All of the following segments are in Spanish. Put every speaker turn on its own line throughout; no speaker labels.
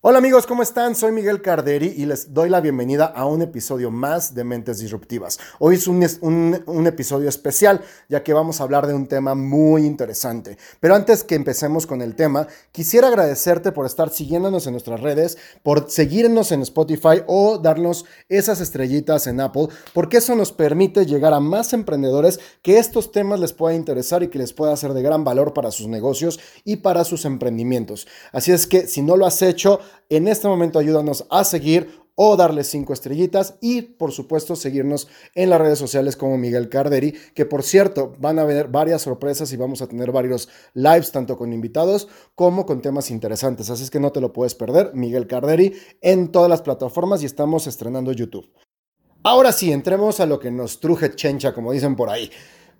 Hola amigos, ¿cómo están? Soy Miguel Carderi y les doy la bienvenida a un episodio más de Mentes Disruptivas. Hoy es un, episodio especial ya que vamos a hablar de un tema muy interesante. Pero antes que empecemos con el tema, quisiera agradecerte por estar siguiéndonos en nuestras redes, por seguirnos en Spotify o darnos esas estrellitas en Apple, porque eso nos permite llegar a más emprendedores que estos temas les pueda interesar y que les pueda ser de gran valor para sus negocios y para sus emprendimientos. Así es que si no lo has hecho, en este momento ayúdanos a seguir o darle cinco estrellitas y por supuesto seguirnos en las redes sociales como Miguel Carderi, que por cierto van a haber varias sorpresas y vamos a tener varios lives tanto con invitados como con temas interesantes, así es que no te lo puedes perder, Miguel Carderi en todas las plataformas y estamos estrenando YouTube. Ahora sí, entremos a lo que nos truje chencha, como dicen por ahí.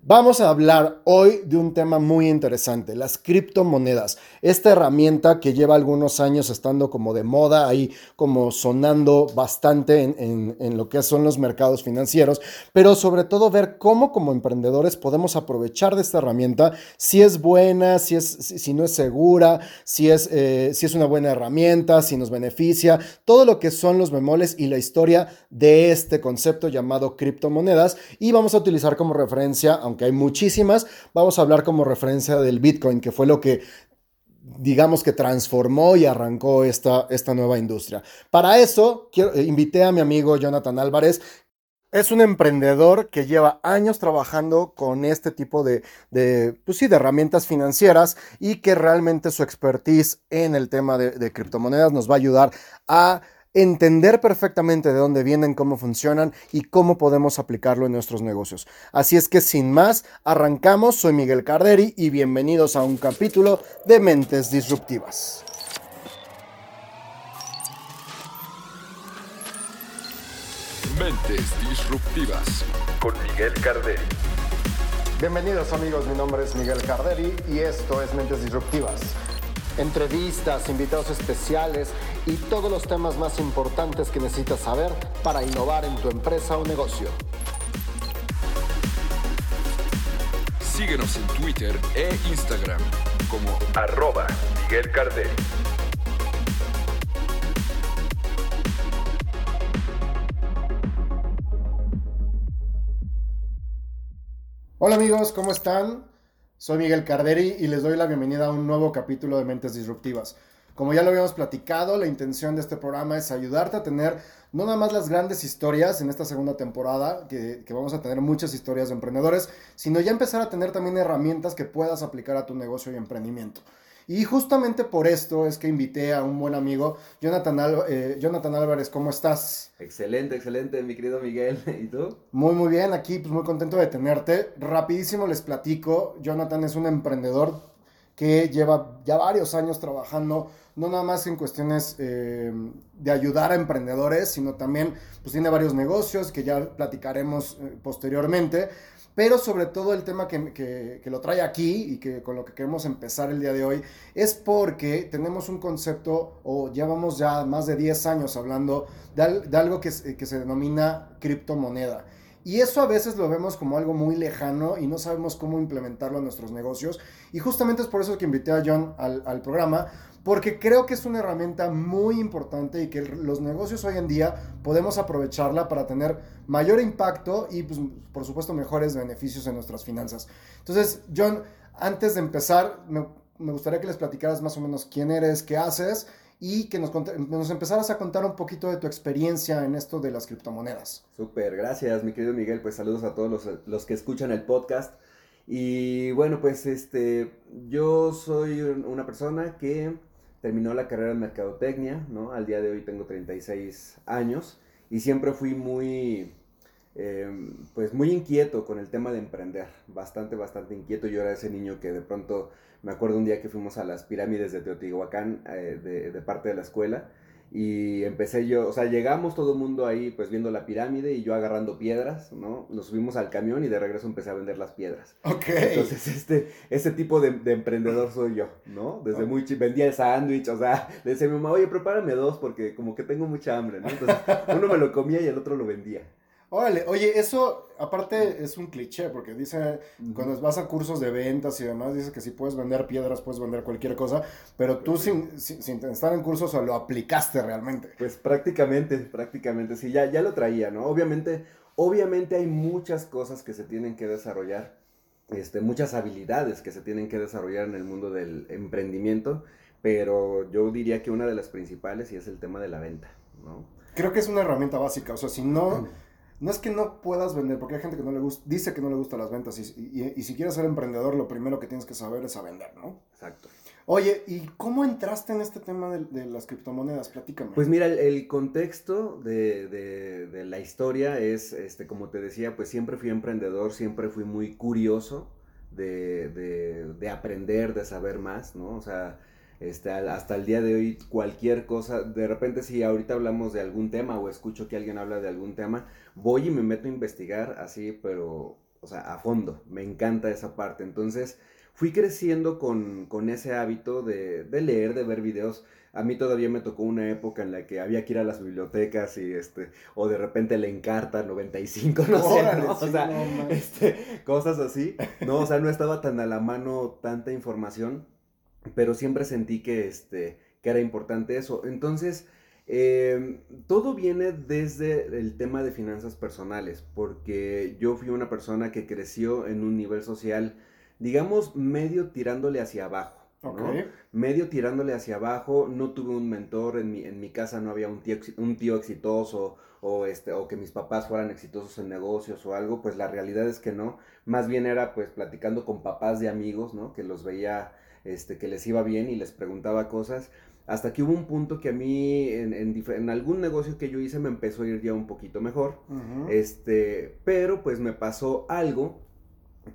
Vamos a hablar hoy de un tema muy interesante, las criptomonedas. Esta herramienta que lleva algunos años estando como de moda, ahí como sonando bastante en, lo que son los mercados financieros, pero sobre todo ver cómo como emprendedores podemos aprovechar de esta herramienta, si es buena, si, es, si no es segura, si es, eh, si es una buena herramienta, si nos beneficia, todo lo que son los bemoles y la historia de este concepto llamado criptomonedas. Y vamos a utilizar como referencia aunque hay muchísimas, vamos a hablar como referencia del Bitcoin, que fue lo que digamos que transformó y arrancó esta, esta nueva industria. Para eso, eh, invité a mi amigo Jonathan Álvarez, es un emprendedor que lleva años trabajando con este tipo de, de, pues sí, de herramientas financieras y que realmente su expertise en el tema de, de criptomonedas nos va a ayudar a entender perfectamente de dónde vienen, cómo funcionan y cómo podemos aplicarlo en nuestros negocios. Así es que sin más, arrancamos. Soy Miguel Carderi y bienvenidos a un capítulo de Mentes Disruptivas.
Mentes Disruptivas con Miguel Carderi.
Bienvenidos amigos, mi nombre es Miguel Carderi y esto es Mentes Disruptivas entrevistas, invitados especiales y todos los temas más importantes que necesitas saber para innovar en tu empresa o negocio.
Síguenos en Twitter e Instagram como arroba Miguel Cardel.
Hola amigos, ¿cómo están? Soy Miguel Carderi y les doy la bienvenida a un nuevo capítulo de Mentes Disruptivas. Como ya lo habíamos platicado, la intención de este programa es ayudarte a tener no nada más las grandes historias en esta segunda temporada, que, que, vamos a tener muchas historias de emprendedores, sino ya empezar a tener también herramientas que puedas aplicar a tu negocio y emprendimiento. Y justamente por esto es que invité a un buen amigo, Jonathan, eh, Jonathan Álvarez, ¿cómo estás?
Excelente, excelente, mi querido Miguel. ¿Y tú?
Muy, muy bien, aquí pues muy contento de tenerte. Rapidísimo les platico, Jonathan es un emprendedor que lleva ya varios años trabajando, no nada más en cuestiones eh, de ayudar a emprendedores, sino también pues tiene varios negocios que ya platicaremos eh, posteriormente pero sobre todo el tema que, lo trae aquí y que con lo que queremos empezar el día de hoy es porque tenemos un concepto, o llevamos ya más de 10 años hablando de, algo que, que se denomina criptomoneda. Y eso a veces lo vemos como algo muy lejano y no sabemos cómo implementarlo en nuestros negocios. Y justamente es por eso que invité a John al, al programa, porque creo que es una herramienta muy importante y que los negocios hoy en día podemos aprovecharla para tener mayor impacto y pues, por supuesto mejores beneficios en nuestras finanzas. Entonces, John, antes de empezar, me, gustaría que les platicaras más o menos quién eres, qué haces y que nos, nos empezaras a contar un poquito de tu experiencia en esto de las criptomonedas.
Súper, gracias mi querido Miguel, pues saludos a todos los, los que escuchan el podcast. Y bueno, pues este, yo soy una persona que terminó la carrera en mercadotecnia, ¿no? Al día de hoy tengo 36 años y siempre fui muy, em, pues muy inquieto con el tema de emprender, bastante, bastante inquieto. Yo era ese niño que de pronto, me acuerdo un día que fuimos a las pirámides de Teotihuacán eh, de, de parte de la escuela y empecé yo, o sea, llegamos todo el mundo ahí pues viendo la pirámide y yo agarrando piedras, ¿no? Nos subimos al camión y de regreso empecé a vender las piedras.
Ok.
Entonces, este, ese tipo de, de emprendedor soy yo, ¿no? Desde muy chico, vendía el sándwich, o sea, le decía a mi mamá, oye, prepárame dos porque como que tengo mucha hambre, ¿no? Entonces, uno me lo comía y el otro lo vendía.
Órale, oye, eso aparte es un cliché, porque dice, cuando vas a cursos de ventas y demás, dice que si puedes vender piedras, puedes vender cualquier cosa, pero tú sin, sin, sin estar en cursos o lo aplicaste realmente.
Pues prácticamente, prácticamente, sí, ya, ya lo traía, ¿no? Obviamente, obviamente hay muchas cosas que se tienen que desarrollar, este, muchas habilidades que se tienen que desarrollar en el mundo del emprendimiento, pero yo diría que una de las principales y es el tema de la venta, ¿no?
Creo que es una herramienta básica, o sea, si no no es que no puedas vender, porque hay gente que no le gusta, dice que no le gustan las ventas y, y, si quieres ser emprendedor, lo primero que tienes que saber es a vender, ¿no?
Exacto.
Oye, ¿y cómo entraste en este tema de, de las criptomonedas? Platícame.
Pues mira, el, el contexto de, de, de, la historia es, este, como te decía, pues siempre fui emprendedor, siempre fui muy curioso de, aprender, de saber más, ¿no? O sea, este, hasta el día de hoy cualquier cosa, de repente si ahorita hablamos de algún tema o escucho que alguien habla de algún tema, voy y me meto a investigar así, pero, o sea, a fondo, me encanta esa parte. Entonces, fui creciendo con, con ese hábito de, de, leer, de ver videos. A mí todavía me tocó una época en la que había que ir a las bibliotecas y este, o de repente le encarta 95, no sé, ¿no? O sea, no, este, cosas así. No, o sea, no estaba tan a la mano tanta información pero siempre sentí que, este, que era importante eso. Entonces, eh, todo viene desde el tema de finanzas personales, porque yo fui una persona que creció en un nivel social, digamos, medio tirándole hacia abajo. ¿no? Medio tirándole hacia abajo, no tuve un mentor, en mi, en mi casa no había un tío, un tío exitoso o, este, o que mis papás fueran exitosos en negocios o algo, pues la realidad es que no, más bien era pues platicando con papás de amigos, ¿no? Que los veía este, que les iba bien y les preguntaba cosas. Hasta que hubo un punto que a mí, en, en, algún negocio que yo hice, me empezó a ir ya un poquito mejor. este, pero pues me pasó algo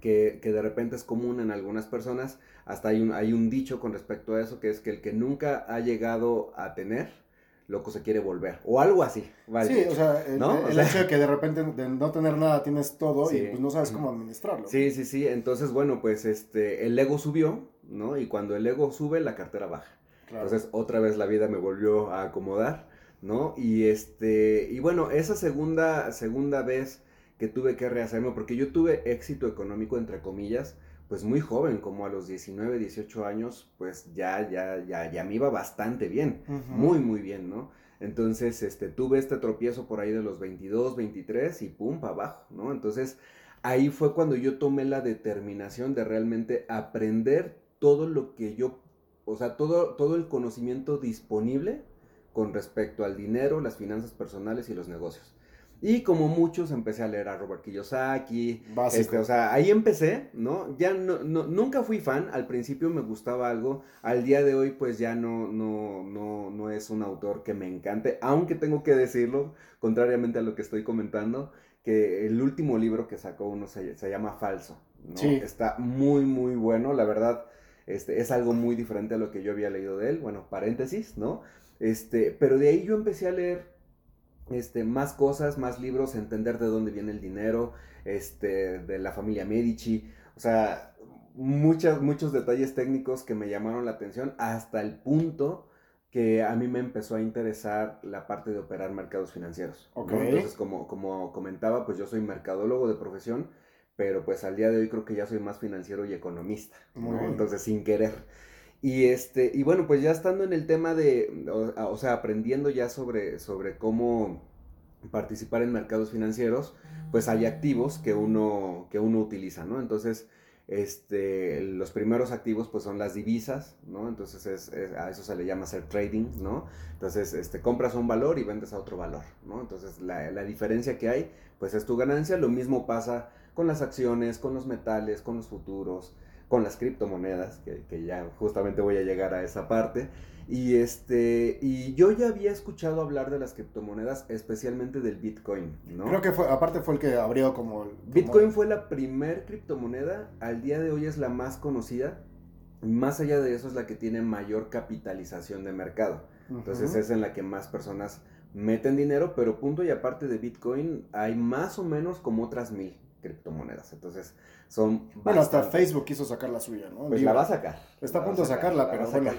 que, que, de repente es común en algunas personas. Hasta hay un, hay un dicho con respecto a eso, que es que el que nunca ha llegado a tener, loco se quiere volver, o algo así.
Vale. Sí, o sea, el, ¿no? el hecho de que de repente de no tener nada tienes todo y pues no sabes cómo administrarlo.
Sí, sí, sí, entonces bueno, pues este, el ego subió, ¿no? Y cuando el ego sube, la cartera baja. Entonces, otra vez la vida me volvió a acomodar, ¿no? Y este, y bueno, esa segunda, segunda vez que tuve que rehacerme, porque yo tuve éxito económico, entre comillas, pues muy joven, como a los 19, 18 años, pues ya, ya, ya, ya me iba bastante bien, muy, muy bien, ¿no? Entonces, este, tuve este tropiezo por ahí de los 22, 23 y pum, para abajo, ¿no? Entonces, ahí fue cuando yo tomé la determinación de realmente aprender todo lo que yo, o sea, todo, todo el conocimiento disponible con respecto al dinero, las finanzas personales y los negocios. Y como muchos empecé a leer a Robert Kiyosaki. Este, o sea, ahí empecé, ¿no? Ya no, nunca fui fan, al principio me gustaba algo, al día de hoy pues ya no, no, no, no es un autor que me encante, aunque tengo que decirlo, contrariamente a lo que estoy comentando, que el último libro que sacó uno se, se llama Falso, ¿no? Está muy, muy bueno, la verdad este, es algo muy diferente a lo que yo había leído de él. Bueno, paréntesis, ¿no? Este, pero de ahí yo empecé a leer este, más cosas, más libros, entender de dónde viene el dinero, este, de la familia Medici, o sea, muchas, muchos detalles técnicos que me llamaron la atención hasta el punto que a mí me empezó a interesar la parte de operar mercados financieros. Entonces, como, como comentaba, pues yo soy mercadólogo de profesión, pero pues al día de hoy creo que ya soy más financiero y economista, Entonces, sin querer. Y este, y bueno, pues ya estando en el tema de, o, sea, aprendiendo ya sobre, sobre cómo participar en mercados financieros, pues hay activos que uno, que uno utiliza, ¿no? Entonces, este, los primeros activos pues son las divisas, ¿no? Entonces es, a eso se le llama hacer trading, ¿no? Entonces, este, compras un valor y vendes a otro valor, ¿no? Entonces, la, la diferencia que hay, pues es tu ganancia, lo mismo pasa con las acciones, con los metales, con los futuros, con las criptomonedas, que, ya justamente voy a llegar a esa parte. Y, este, y yo ya había escuchado hablar de las criptomonedas, especialmente del Bitcoin, ¿no?
Creo que fue, aparte fue el que abrió como...
Bitcoin fue la primer criptomoneda, al día de hoy es la más conocida, más allá de eso es la que tiene mayor capitalización de mercado. Entonces es en la que más personas meten dinero, pero punto y aparte de Bitcoin hay más o menos como otras mil criptomonedas. Entonces, son...
Bueno, hasta Facebook quiso sacar la suya, ¿no?
Pues la va a sacar.
Está a punto de sacarla, pero bueno,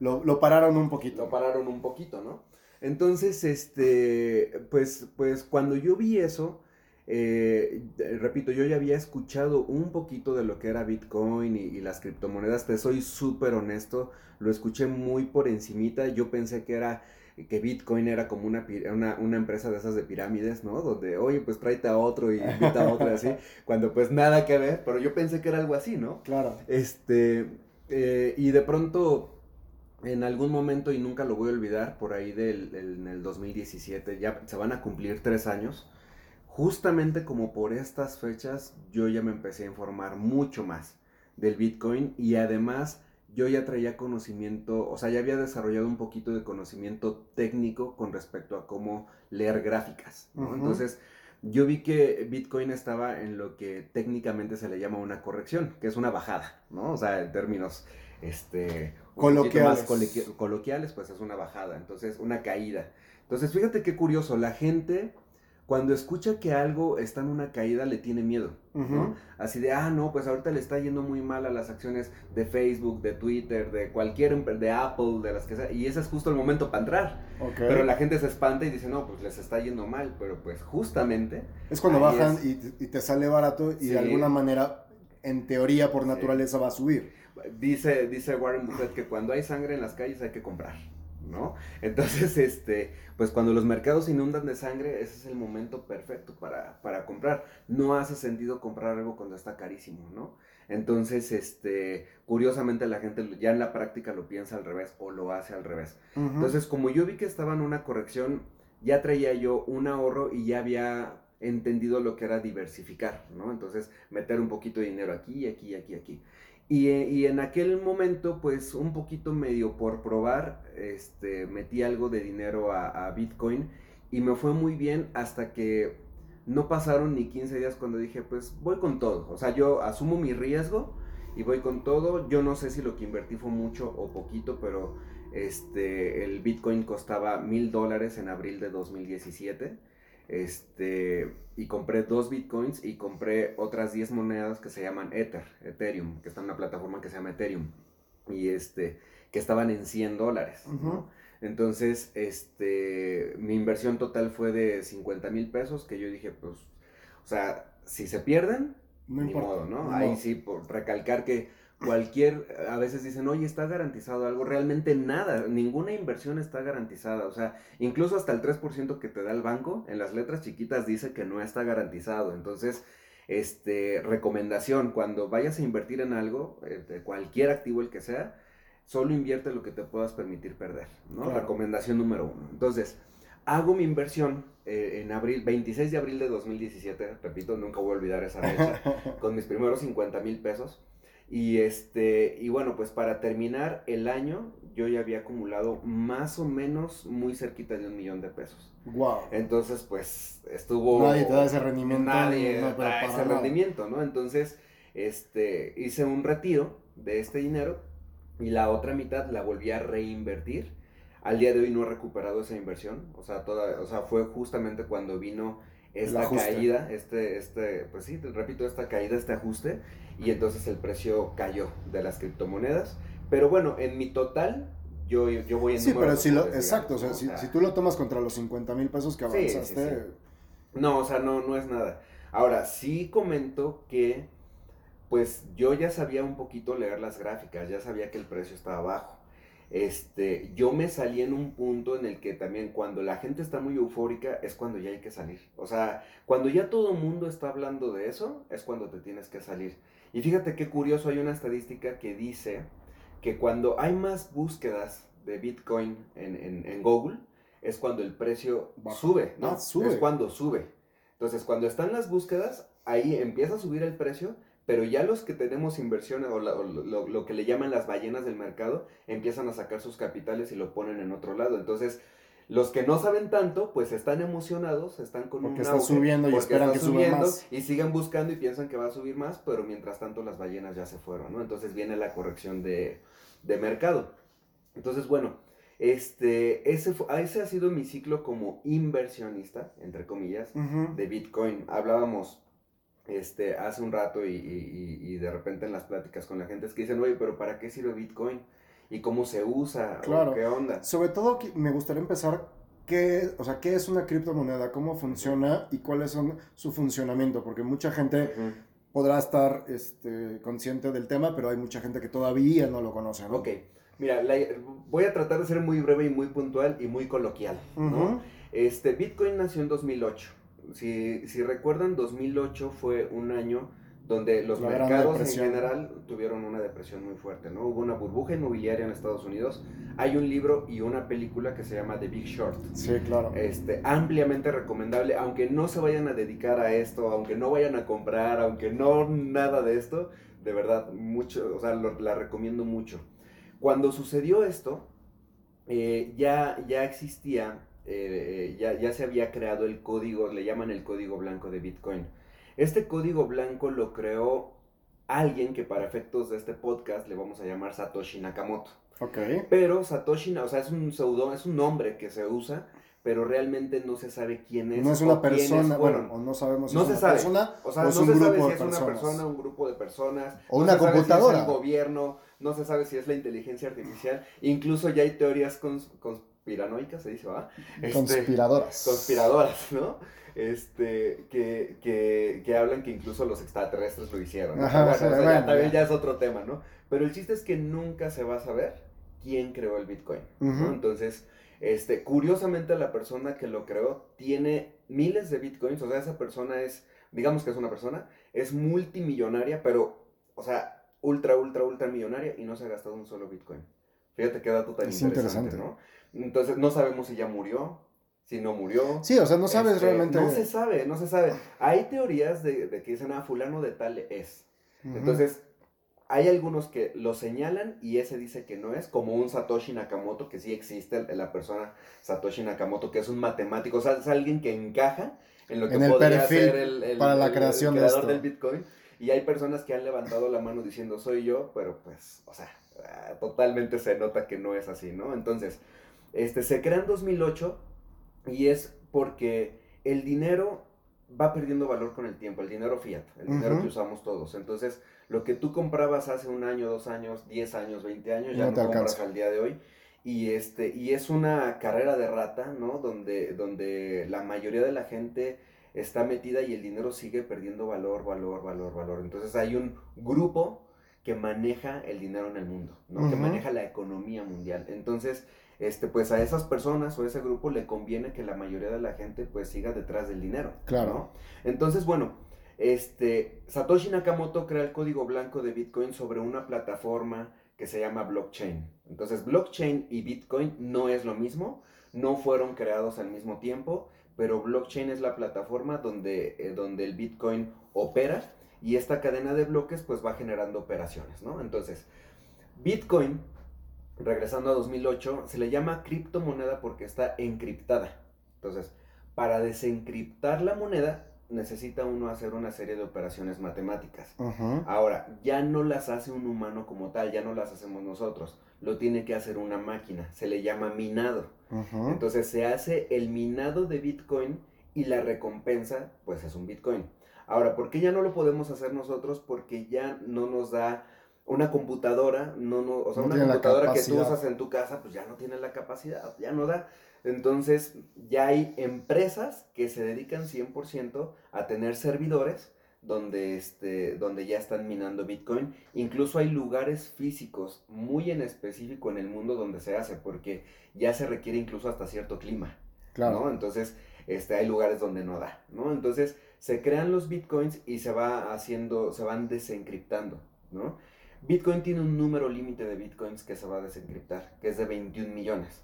lo, lo, pararon un poquito.
Lo pararon un poquito, ¿no? Entonces, este, pues, pues cuando yo vi eso, eh, repito, yo ya había escuchado un poquito de lo que era Bitcoin y, y las criptomonedas, te soy súper honesto, lo escuché muy por encimita, yo pensé que era que Bitcoin era como una, una, una, empresa de esas de pirámides, ¿no? Donde, oye, pues tráete a otro y invita a otro y así, cuando pues nada que ver, pero yo pensé que era algo así, ¿no?
Claro.
Este, eh, y de pronto, en algún momento, y nunca lo voy a olvidar, por ahí del en el 2017, ya se van a cumplir tres años, justamente como por estas fechas, yo ya me empecé a informar mucho más del Bitcoin y además yo ya traía conocimiento, o sea, ya había desarrollado un poquito de conocimiento técnico con respecto a cómo leer gráficas, ¿no? Entonces, yo vi que Bitcoin estaba en lo que técnicamente se le llama una corrección, que es una bajada, ¿no? O sea, en términos, este,
coloquiales.
más coloquiales, pues es una bajada, entonces, una caída. Entonces, fíjate qué curioso, la gente cuando escucha que algo está en una caída le tiene miedo, ¿no? Así de, ah, no, pues ahorita le está yendo muy mal a las acciones de Facebook, de Twitter, de cualquier, de Apple, de las que sea, y ese es justo el momento para entrar. Pero la gente se espanta y dice, no, pues les está yendo mal, pero pues justamente...
Es cuando bajan Y, te sale barato y de alguna manera, en teoría, por naturaleza, va a subir.
Dice, dice Warren Buffett que cuando hay sangre en las calles hay que comprar. ¿No? Entonces, este, pues cuando los mercados se inundan de sangre, ese es el momento perfecto para, para comprar. No hace sentido comprar algo cuando está carísimo, ¿no? Entonces, este, curiosamente la gente ya en la práctica lo piensa al revés o lo hace al revés. Entonces, como yo vi que estaba en una corrección, ya traía yo un ahorro y ya había entendido lo que era diversificar, ¿no? Entonces, meter un poquito de dinero aquí, aquí, aquí, aquí. Eh, y, en aquel momento, pues un poquito medio por probar, este, metí algo de dinero a, Bitcoin y me fue muy bien hasta que no pasaron ni 15 días cuando dije, pues voy con todo. O sea, yo asumo mi riesgo y voy con todo. Yo no sé si lo que invertí fue mucho o poquito, pero este, el Bitcoin costaba mil dólares en abril de 2017 este, y compré dos bitcoins y compré otras 10 monedas que se llaman Ether, Ethereum, que está en una plataforma que se llama Ethereum. Y este, que estaban en 100 dólares, Entonces, este, mi inversión total fue de 50 mil pesos, que yo dije, pues, o sea, si se pierden, no ni modo, ¿no? Ahí sí, por recalcar que cualquier, a veces dicen, oye, está garantizado algo, realmente nada, ninguna inversión está garantizada, o sea, incluso hasta el 3% que te da el banco, en las letras chiquitas dice que no está garantizado, entonces, este, recomendación, cuando vayas a invertir en algo, eh, cualquier activo el que sea, solo invierte lo que te puedas permitir perder, ¿no? Recomendación número uno. Entonces, hago mi inversión eh, en abril, 26 de abril de 2017, repito, nunca voy a olvidar esa fecha, con mis primeros 50 mil pesos. Y este, y bueno, pues para terminar el año, yo ya había acumulado más o menos muy cerquita de un millón de pesos.
Wow.
Entonces, pues estuvo.
Nadie te da ese rendimiento.
Nadie no, da ese rendimiento, ¿no? Entonces, este, hice un retiro de este dinero y la otra mitad la volví a reinvertir. Al día de hoy no he recuperado esa inversión. O sea, toda, o sea, fue justamente cuando vino esta caída, este, este, pues sí, repito, esta caída, este ajuste, y entonces el precio cayó de las criptomonedas. Pero bueno, en mi total, yo, yo voy en
Sí, pero si lo, exacto, o sea, si, si, tú lo tomas contra los 50 mil pesos que avanzaste.
no, o sea, no, no es nada. Ahora, sí comento que, pues yo ya sabía un poquito leer las gráficas, ya sabía que el precio estaba bajo este, yo me salí en un punto en el que también cuando la gente está muy eufórica es cuando ya hay que salir. O sea, cuando ya todo el mundo está hablando de eso, es cuando te tienes que salir. Y fíjate qué curioso, hay una estadística que dice que cuando hay más búsquedas de Bitcoin en, Google, es cuando el precio sube, ¿no?
Ah, sube.
Es cuando sube. Entonces, cuando están las búsquedas, ahí empieza a subir el precio pero ya los que tenemos inversiones o, lo, que le llaman las ballenas del mercado empiezan a sacar sus capitales y lo ponen en otro lado. Entonces, los que no saben tanto, pues están emocionados, están con
porque un está subiendo y esperan que suba más.
Y siguen buscando y piensan que va a subir más, pero mientras tanto las ballenas ya se fueron, ¿no? Entonces viene la corrección de, mercado. Entonces, bueno, este, ese, ese ha sido mi ciclo como inversionista, entre comillas, de Bitcoin. Hablábamos este, hace un rato y, de repente en las pláticas con la gente es que dicen, oye, pero ¿para qué sirve Bitcoin? ¿Y cómo se usa?
Claro.
¿Qué onda?
Sobre todo me gustaría empezar ¿qué, o sea, ¿qué es una criptomoneda? ¿Cómo funciona? ¿Y cuáles son su funcionamiento? Porque mucha gente podrá estar este, consciente del tema, pero hay mucha gente que todavía no lo conoce, ¿no?
Ok, mira, la- voy a tratar de ser muy breve y muy puntual y muy coloquial, ¿no? Este, Bitcoin nació en 2008. Si, si recuerdan, 2008 fue un año donde los
La
mercados en general tuvieron una depresión muy fuerte, ¿no? Hubo una burbuja inmobiliaria en Estados Unidos. Hay un libro y una película que se llama The Big Short.
Sí, claro.
Este, ampliamente recomendable, aunque no se vayan a dedicar a esto, aunque no vayan a comprar, aunque no nada de esto, de verdad, mucho, o sea, lo- la recomiendo mucho. Cuando sucedió esto, eh, ya, ya existía, eh, ya, ya se había creado el código, le llaman el código blanco de Bitcoin. Este código blanco lo creó alguien que para efectos de este podcast le vamos a llamar Satoshi Nakamoto.
Ok.
Pero Satoshi, o sea, es un pseudo, es un nombre que se usa, pero realmente no se sabe quién es.
No es una persona, bueno, o no sabemos si
No
es
se
una
sabe.
persona
O sea,
o
no se sabe si
de
es una persona, un grupo de personas.
O
no
una
se sabe si
computadora.
es el gobierno, no se sabe si es la inteligencia artificial. Incluso ya hay teorías cons- conspiranoicas, se dice, ¿va? Este,
Conspiradoras.
conspiradoras, ¿no? Este, que, que, que hablan que incluso los extraterrestres lo hicieron. ¿no?
Ajá,
Bueno,
sí,
o sea, ya
bueno,
también
ya.
ya es otro tema, ¿no? Pero el chiste es que nunca se va a saber quién creó el Bitcoin, ¿no?
Ujú.
Entonces, este, curiosamente la persona que lo creó tiene miles de Bitcoins, o sea, esa persona es, digamos que es una persona, es multimillonaria, pero, o sea, ultra, ultra, ultra millonaria y no se ha gastado un solo Bitcoin. Fíjate qué dato tan
Es
interesante,
interesante.
¿no? Entonces, no sabemos si ya murió, si no murió.
Sí, o sea, no sabes
Este,
realmente.
No se sabe, no se sabe. Hay teorías de, de que dicen, ah, fulano de tal es. Entonces, hay algunos que lo señalan y ese dice que no es, como un Satoshi Nakamoto, que sí existe, la persona Satoshi Nakamoto, que es un matemático, o sea, es alguien que encaja en lo que
En el
podría
perfil
ser el, el-
para la creación
el
de
creador
esto.
del Bitcoin. Y hay personas que han levantado la mano diciendo soy yo, pero pues, o sea, ah, totalmente se nota que no es así, ¿no? Entonces, este, se crea en 2008 y es porque el dinero va perdiendo valor con el tiempo, el dinero fiat, el dinero que usamos todos. Entonces, lo que tú comprabas hace un año, dos años, diez años, veinte años, ya
No
no,
te
compras
alcanza.
al día de hoy. Y, este, y es una carrera de rata, ¿no? Donde, donde la mayoría de la gente está metida y el dinero sigue perdiendo valor, valor, valor, valor. Entonces hay un grupo que maneja el dinero en el mundo, ¿no? Que maneja la economía mundial. Entonces, este, pues a esas personas o a ese grupo le conviene que la mayoría de la gente pues siga detrás del dinero.
Claro.
¿no? Entonces, bueno, este, Satoshi Nakamoto crea el código blanco de Bitcoin sobre una plataforma que se llama blockchain. Entonces, blockchain y Bitcoin no es lo mismo, no fueron creados al mismo tiempo, pero blockchain es la plataforma donde, eh, donde el Bitcoin opera y esta cadena de bloques pues va generando operaciones, ¿no? Entonces, Bitcoin, regresando a 2008, se le llama criptomoneda porque está encriptada. Entonces, para desencriptar la moneda necesita uno hacer una serie de operaciones matemáticas. Ahora, ya no las hace un humano como tal, ya no las hacemos nosotros, lo tiene que hacer una máquina, se le llama minado. Entonces se hace el minado de Bitcoin y la recompensa pues es un Bitcoin. Ahora, ¿por qué ya no lo podemos hacer nosotros? Porque ya no nos da una computadora, no, no, o sea,
No
una computadora que tú usas en tu casa, pues ya no tiene la capacidad, ya no da. Entonces, ya hay empresas que se dedican 100% a tener servidores donde, este, donde ya están minando Bitcoin. Incluso hay lugares físicos muy en específico en el mundo donde se hace, porque ya se requiere incluso hasta cierto clima.
Claro.
¿no? Entonces, este, hay lugares donde no da, ¿no? Entonces, se crean los bitcoins y se va haciendo, se van desencriptando, ¿no? Bitcoin tiene un número límite de bitcoins que se va a desencriptar, que es de 21 millones.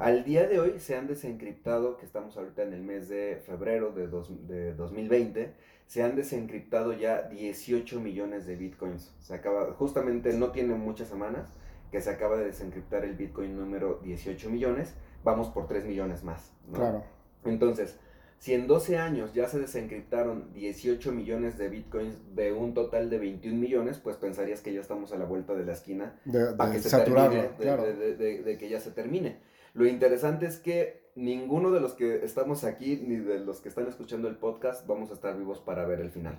Al día de hoy se han desencriptado, que estamos ahorita en el mes de febrero de, dos- de 2020, se han desencriptado ya 18 millones de bitcoins. Se acaba, justamente no tiene muchas semanas que se acaba de desencriptar el bitcoin número 18 millones, vamos por 3 millones más. ¿no?
Claro.
Entonces, si en 12 años ya se desencriptaron 18 millones de bitcoins de un total de 21 millones, pues pensarías que ya estamos a la vuelta de la esquina
De,
para
de
que se termine,
claro.
de- de que ya se termine. Lo interesante es que ninguno de los que estamos aquí, ni de los que están escuchando el podcast, vamos a estar vivos para ver el final.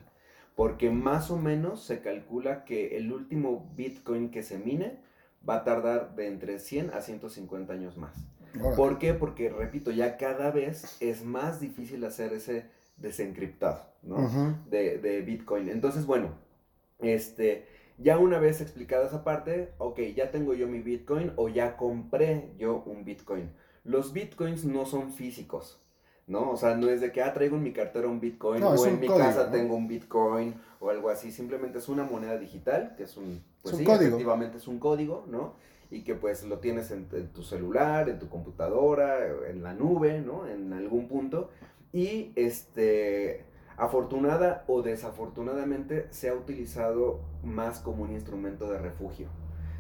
Porque más o menos se calcula que el último Bitcoin que se mine va a tardar de entre 100 a 150 años más. ¿Por qué? Porque, repito, ya cada vez es más difícil hacer ese desencriptado, ¿no? De, de Bitcoin. Entonces, bueno, este, ya una vez explicada esa parte, ok, ya tengo yo mi Bitcoin o ya compré yo un Bitcoin. Los Bitcoins no son físicos, ¿no? O sea, no es de que, ah, traigo en mi cartera un Bitcoin
No,
o en mi
código,
casa
¿no?
tengo un Bitcoin o algo así. Simplemente es una moneda digital, que es un, pues
Es un
sí,
código.
efectivamente es un código, ¿no? Y que pues lo tienes en, en tu celular, en tu computadora, en la nube, ¿no? En algún punto. Y este, afortunada o desafortunadamente, se ha utilizado más como un instrumento de refugio.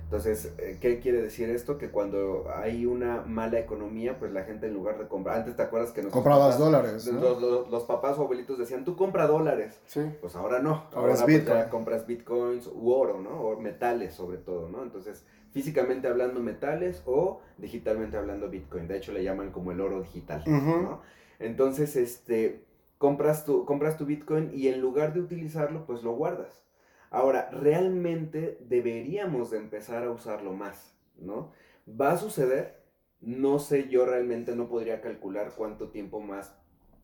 Entonces, eh, ¿qué quiere decir esto? Que cuando hay una mala economía, pues la gente en lugar de comprar, antes te acuerdas que nuestros
Comprabas
papás-
dólares, ¿no?
los, los- los papás o abuelitos decían, tú compra dólares.
Sí.
Pues ahora no.
Ahora es
pues,
Bitcoin.
compras bitcoins u oro, ¿no? O metales sobre todo, ¿no? Entonces, físicamente hablando metales o digitalmente hablando bitcoin. De hecho, le llaman como el oro digital. ¿no? Entonces, este, compras tu, compras tu bitcoin y en lugar de utilizarlo, pues lo guardas. Ahora, realmente deberíamos de empezar a usarlo más, ¿no? Va a suceder, no sé, yo realmente no podría calcular cuánto tiempo más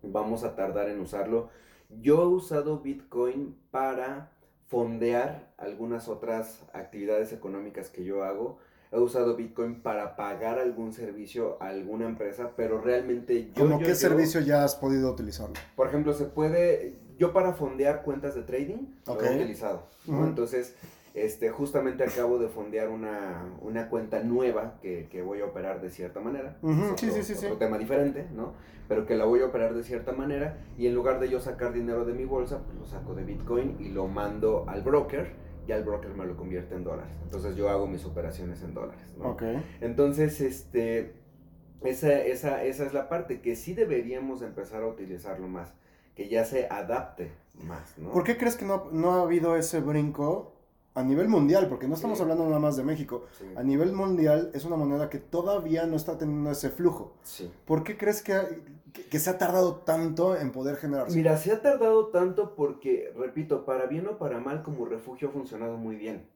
vamos a tardar en usarlo. Yo he usado Bitcoin para fondear algunas otras actividades económicas que yo hago. He usado Bitcoin para pagar algún servicio a alguna empresa, pero realmente yo...
¿Cómo
yo-
qué
yo-
servicio ya has podido utilizarlo?
por ejemplo, se puede, yo para fondear cuentas de trading lo he utilizado. Entonces, este, justamente acabo de fondear una, una cuenta nueva que, que voy a operar de cierta manera.
Sí,
otro-
sí, sí, sí.
Otro tema diferente, ¿no? Pero que la voy a operar de cierta manera y en lugar de yo sacar dinero de mi bolsa, pues lo saco de Bitcoin y lo mando al broker y al broker me lo convierte en dólares. Entonces yo hago mis operaciones en dólares, ¿no?
Ok.
Entonces, este, esa, esa, esa es la parte que sí deberíamos empezar a utilizarlo más, que ya se adapte más, ¿no?
¿Por qué crees que no, no ha habido ese brinco a nivel mundial? Porque no estamos
Sí.
hablando nada más de México.
Sí,
A nivel mundial es una moneda que todavía no está teniendo ese flujo.
sí.
¿Por qué crees que, que, que se ha tardado tanto en poder generarse?
Mira, se ha tardado tanto porque, repito, para bien o para mal, como refugio ha funcionado muy bien.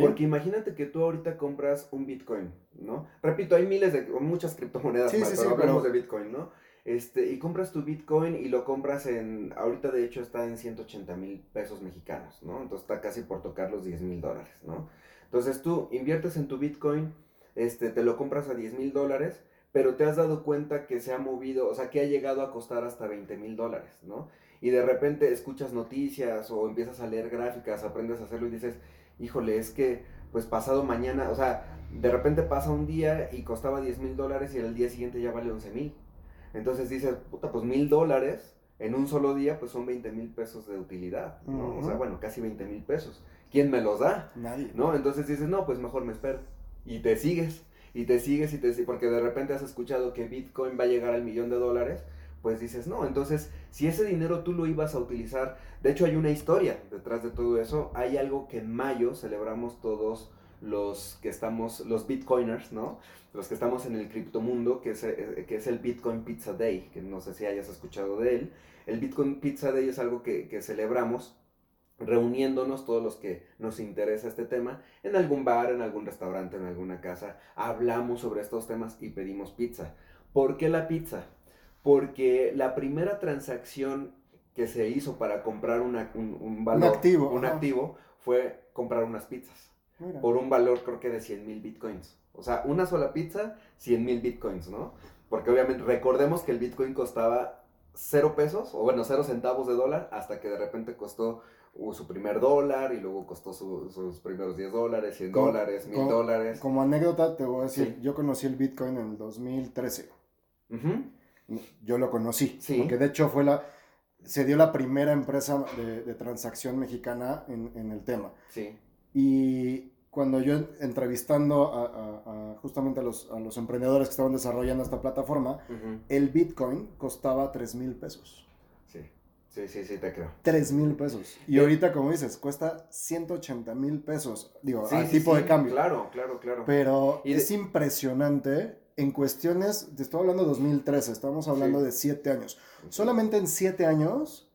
Porque imagínate que tú ahorita compras un Bitcoin, ¿no? Repito, hay miles de, muchas criptomonedas
Sí,
más,
sí,
pero
sí,
hablamos
pero-
de Bitcoin, ¿no? Este, y compras tu Bitcoin y lo compras en, ahorita de hecho está en 180 mil pesos mexicanos, ¿no? Entonces está casi por tocar los 10 mil dólares, ¿no? Entonces tú inviertes en tu Bitcoin, este, te lo compras a 10 mil dólares, pero te has dado cuenta que se ha movido, o sea, que ha llegado a costar hasta 20 mil dólares, ¿no? Y de repente escuchas noticias o empiezas a leer gráficas, aprendes a hacerlo y dices, híjole, es que pues pasado mañana, o sea, de repente pasa un día y costaba 10 mil dólares y al día siguiente ya vale 11 mil. Entonces dices, puta, pues mil dólares en un solo día pues son 20 mil pesos de utilidad, ¿no? O sea, bueno, casi 20 mil pesos. ¿Quién me los da?
Nadie.
¿no? Entonces dices, no, pues mejor me espero. Y te sigues, y te sigues, y te sigues, porque de repente has escuchado que Bitcoin va a llegar al millón de dólares, pues dices, no, entonces, si ese dinero tú lo ibas a utilizar, de hecho hay una historia detrás de todo eso, hay algo que en mayo celebramos todos los que estamos, los Bitcoiners, ¿no? Los que estamos en el criptomundo, que es, eh, que es el Bitcoin Pizza Day, que no sé si hayas escuchado de él. El Bitcoin Pizza Day es algo que, que celebramos reuniéndonos todos los que nos interesa este tema en algún bar, en algún restaurante, en alguna casa, hablamos sobre estos temas y pedimos pizza. ¿Por qué la pizza? Porque la primera transacción que se hizo para comprar una- un, un valor,
activo,
un
ajá.
activo, fue comprar unas pizzas
Mira.
por un valor creo que de 100 mil bitcoins. O sea, una sola pizza, 100 mil bitcoins, ¿no? Porque obviamente recordemos que el bitcoin costaba cero pesos, o bueno, cero centavos de dólar, hasta que de repente costó uh, su primer dólar y luego costó su- sus primeros 10 dólares, 100
Como-
dólares, 1000
como-
dólares.
Como anécdota te voy a decir,
Sí.
yo conocí el Bitcoin en el 2013.
Ujú,
Yo lo conocí.
Sí.
Porque de hecho fue la... Se dio la primera empresa de, de transacción mexicana en, en el tema.
Sí,
Y cuando yo entrevistando a, a- a justamente a los, a los emprendedores que estaban desarrollando esta plataforma,
ujú,
el Bitcoin costaba 3 mil pesos.
sí, sí, sí, sí, te creo.
3 mil pesos. Y
Eh,
ahorita, como dices, cuesta 180 mil pesos. Digo,
Sí,
al
sí,
tipo
sí,
de cambio.
Claro, claro, claro.
Pero
Y de-
es impresionante en cuestiones, te estoy hablando de 2013, estamos hablando
Sí.
de 7 años. Solamente en 7 años,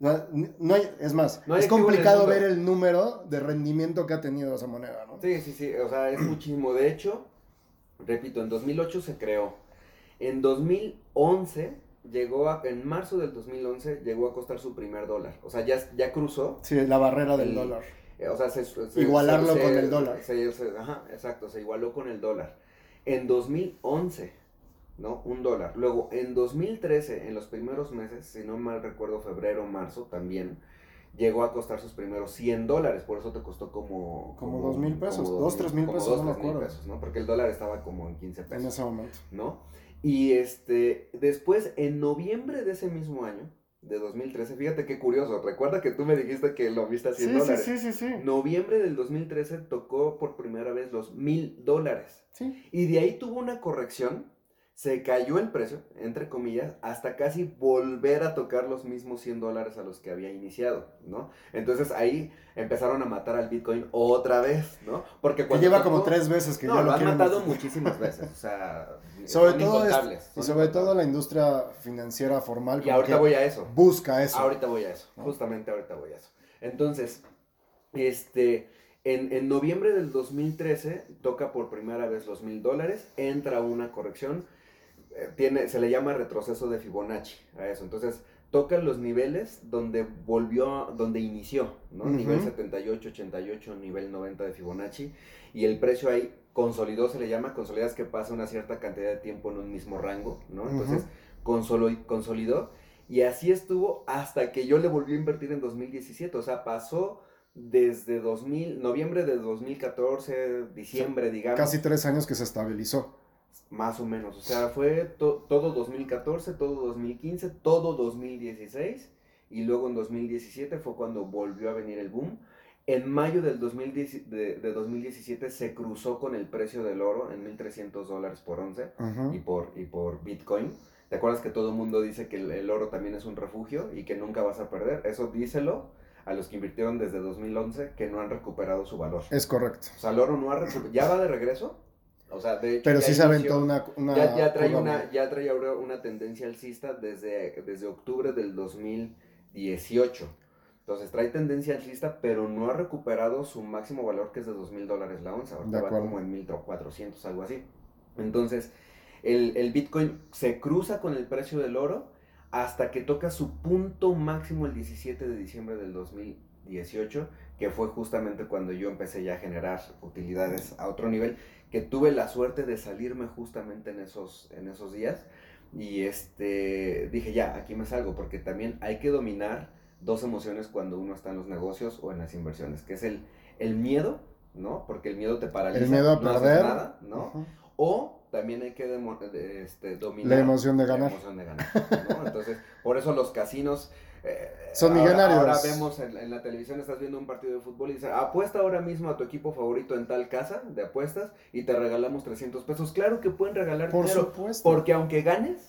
no hay, es más,
No hay
es complicado ver el número de rendimiento que ha tenido esa moneda, ¿no?
Sí, sí, sí, o sea, es muchísimo. De hecho, repito, en 2008 se creó. En 2011 llegó a, en marzo del 2011 llegó a costar su primer dólar. O sea, ya, ya cruzó.
Sí, la barrera del
El-
dólar.
eh, O sea, se, se-
Igualarlo
se-
con el dólar.
ajá, exacto, se igualó con el dólar. En 2011, ¿no? Un dólar. Luego, en 2013, en los primeros meses, si no mal recuerdo, febrero, marzo también, llegó a costar sus primeros 100 dólares. Por eso te costó como...
Como dos mil pesos,
como
dos, tres mil pesos,
dos,
no me acuerdo.
pesos, ¿no? Porque el dólar estaba como en 15
En
pesos.
ese momento.
¿no? Y este, después, en noviembre de ese mismo año, de 2013, fíjate qué curioso, recuerda que tú me dijiste que lo viste a 100
Sí, sí,
dólares.
sí, sí, sí.
Noviembre del 2013 tocó por primera vez los mil dólares.
Sí.
Y de ahí tuvo una corrección, se cayó el precio, entre comillas, hasta casi volver a tocar los mismos 100 dólares a los que había iniciado, ¿no? Entonces ahí empezaron a matar al Bitcoin otra vez, ¿no? Porque
Que
cuando
lleva
tocó-
como tres veces que
no,
ya
lo
lo
han matado muchísimas veces, o sea,
Sobre todo, es- y sobre todo la industria financiera formal
Y ahorita
que
voy a eso.
busca eso.
Ahorita voy a eso,
¿no?
justamente ahorita voy a eso. Entonces, este, en, en noviembre del 2013 toca por primera vez los mil dólares, entra una corrección, tiene, se le llama retroceso de Fibonacci a eso. Entonces, toca los niveles donde volvió, donde inició, ¿no?
Ujú.
Nivel 78, 88, nivel 90 de Fibonacci. Y el precio ahí consolidó, se le llama, consolidar es que pasa una cierta cantidad de tiempo en un mismo rango, ¿no? Entonces, consolo- consolidó. Y así estuvo hasta que yo le volví a invertir en 2017. O sea, pasó desde 2000, noviembre de 2014, diciembre, digamos.
Casi tres años que se estabilizó.
Más o menos. O sea, fue to- todo 2014, todo 2015, todo 2016. Y luego en 2017 fue cuando volvió a venir el boom. En mayo del 2010 de, de 2017 se cruzó con el precio del oro en 1.300 dólares por once y por, y por Bitcoin. ¿Te acuerdas que todo el mundo dice que el, el oro también es un refugio y que nunca vas a perder? Eso díselo a los que invirtieron desde 2011 que no han recuperado su valor.
Es correcto.
O sea, el oro no ha recuperado. ¿Ya va de regreso? O sea, de hecho,
Pero sí se aventó una, una
ya, ya trae una, ya trae ahora una tendencia alcista desde, desde octubre del 2018. Entonces trae tendencia alcista, pero no ha recuperado su máximo valor que es de 2 mil dólares la onza. Ahorita
De
va como en 1400, algo así. Entonces, el, el Bitcoin se cruza con el precio del oro hasta que toca su punto máximo el 17 de diciembre del 2018, que fue justamente cuando yo empecé ya a generar utilidades a otro nivel, que tuve la suerte de salirme justamente en esos, en esos días. Y este, dije, ya, aquí me salgo, porque también hay que dominar dos emociones cuando uno está en los negocios o en las inversiones, que es el, el miedo, ¿no? Porque el miedo te paraliza.
El miedo a
no
perder.
nada, ¿no? O también hay que de- este, dominar
La emoción de ganar.
La emoción de ganar, ¿no? Entonces, por eso los casinos... eh,
Son
ahora-
millonarios.
Ahora vemos en, en la televisión, estás viendo un partido de fútbol y dice, apuesta ahora mismo a tu equipo favorito en tal casa de apuestas y te regalamos 300 pesos. Claro que pueden regalar
Por
dinero,
supuesto.
porque aunque ganes,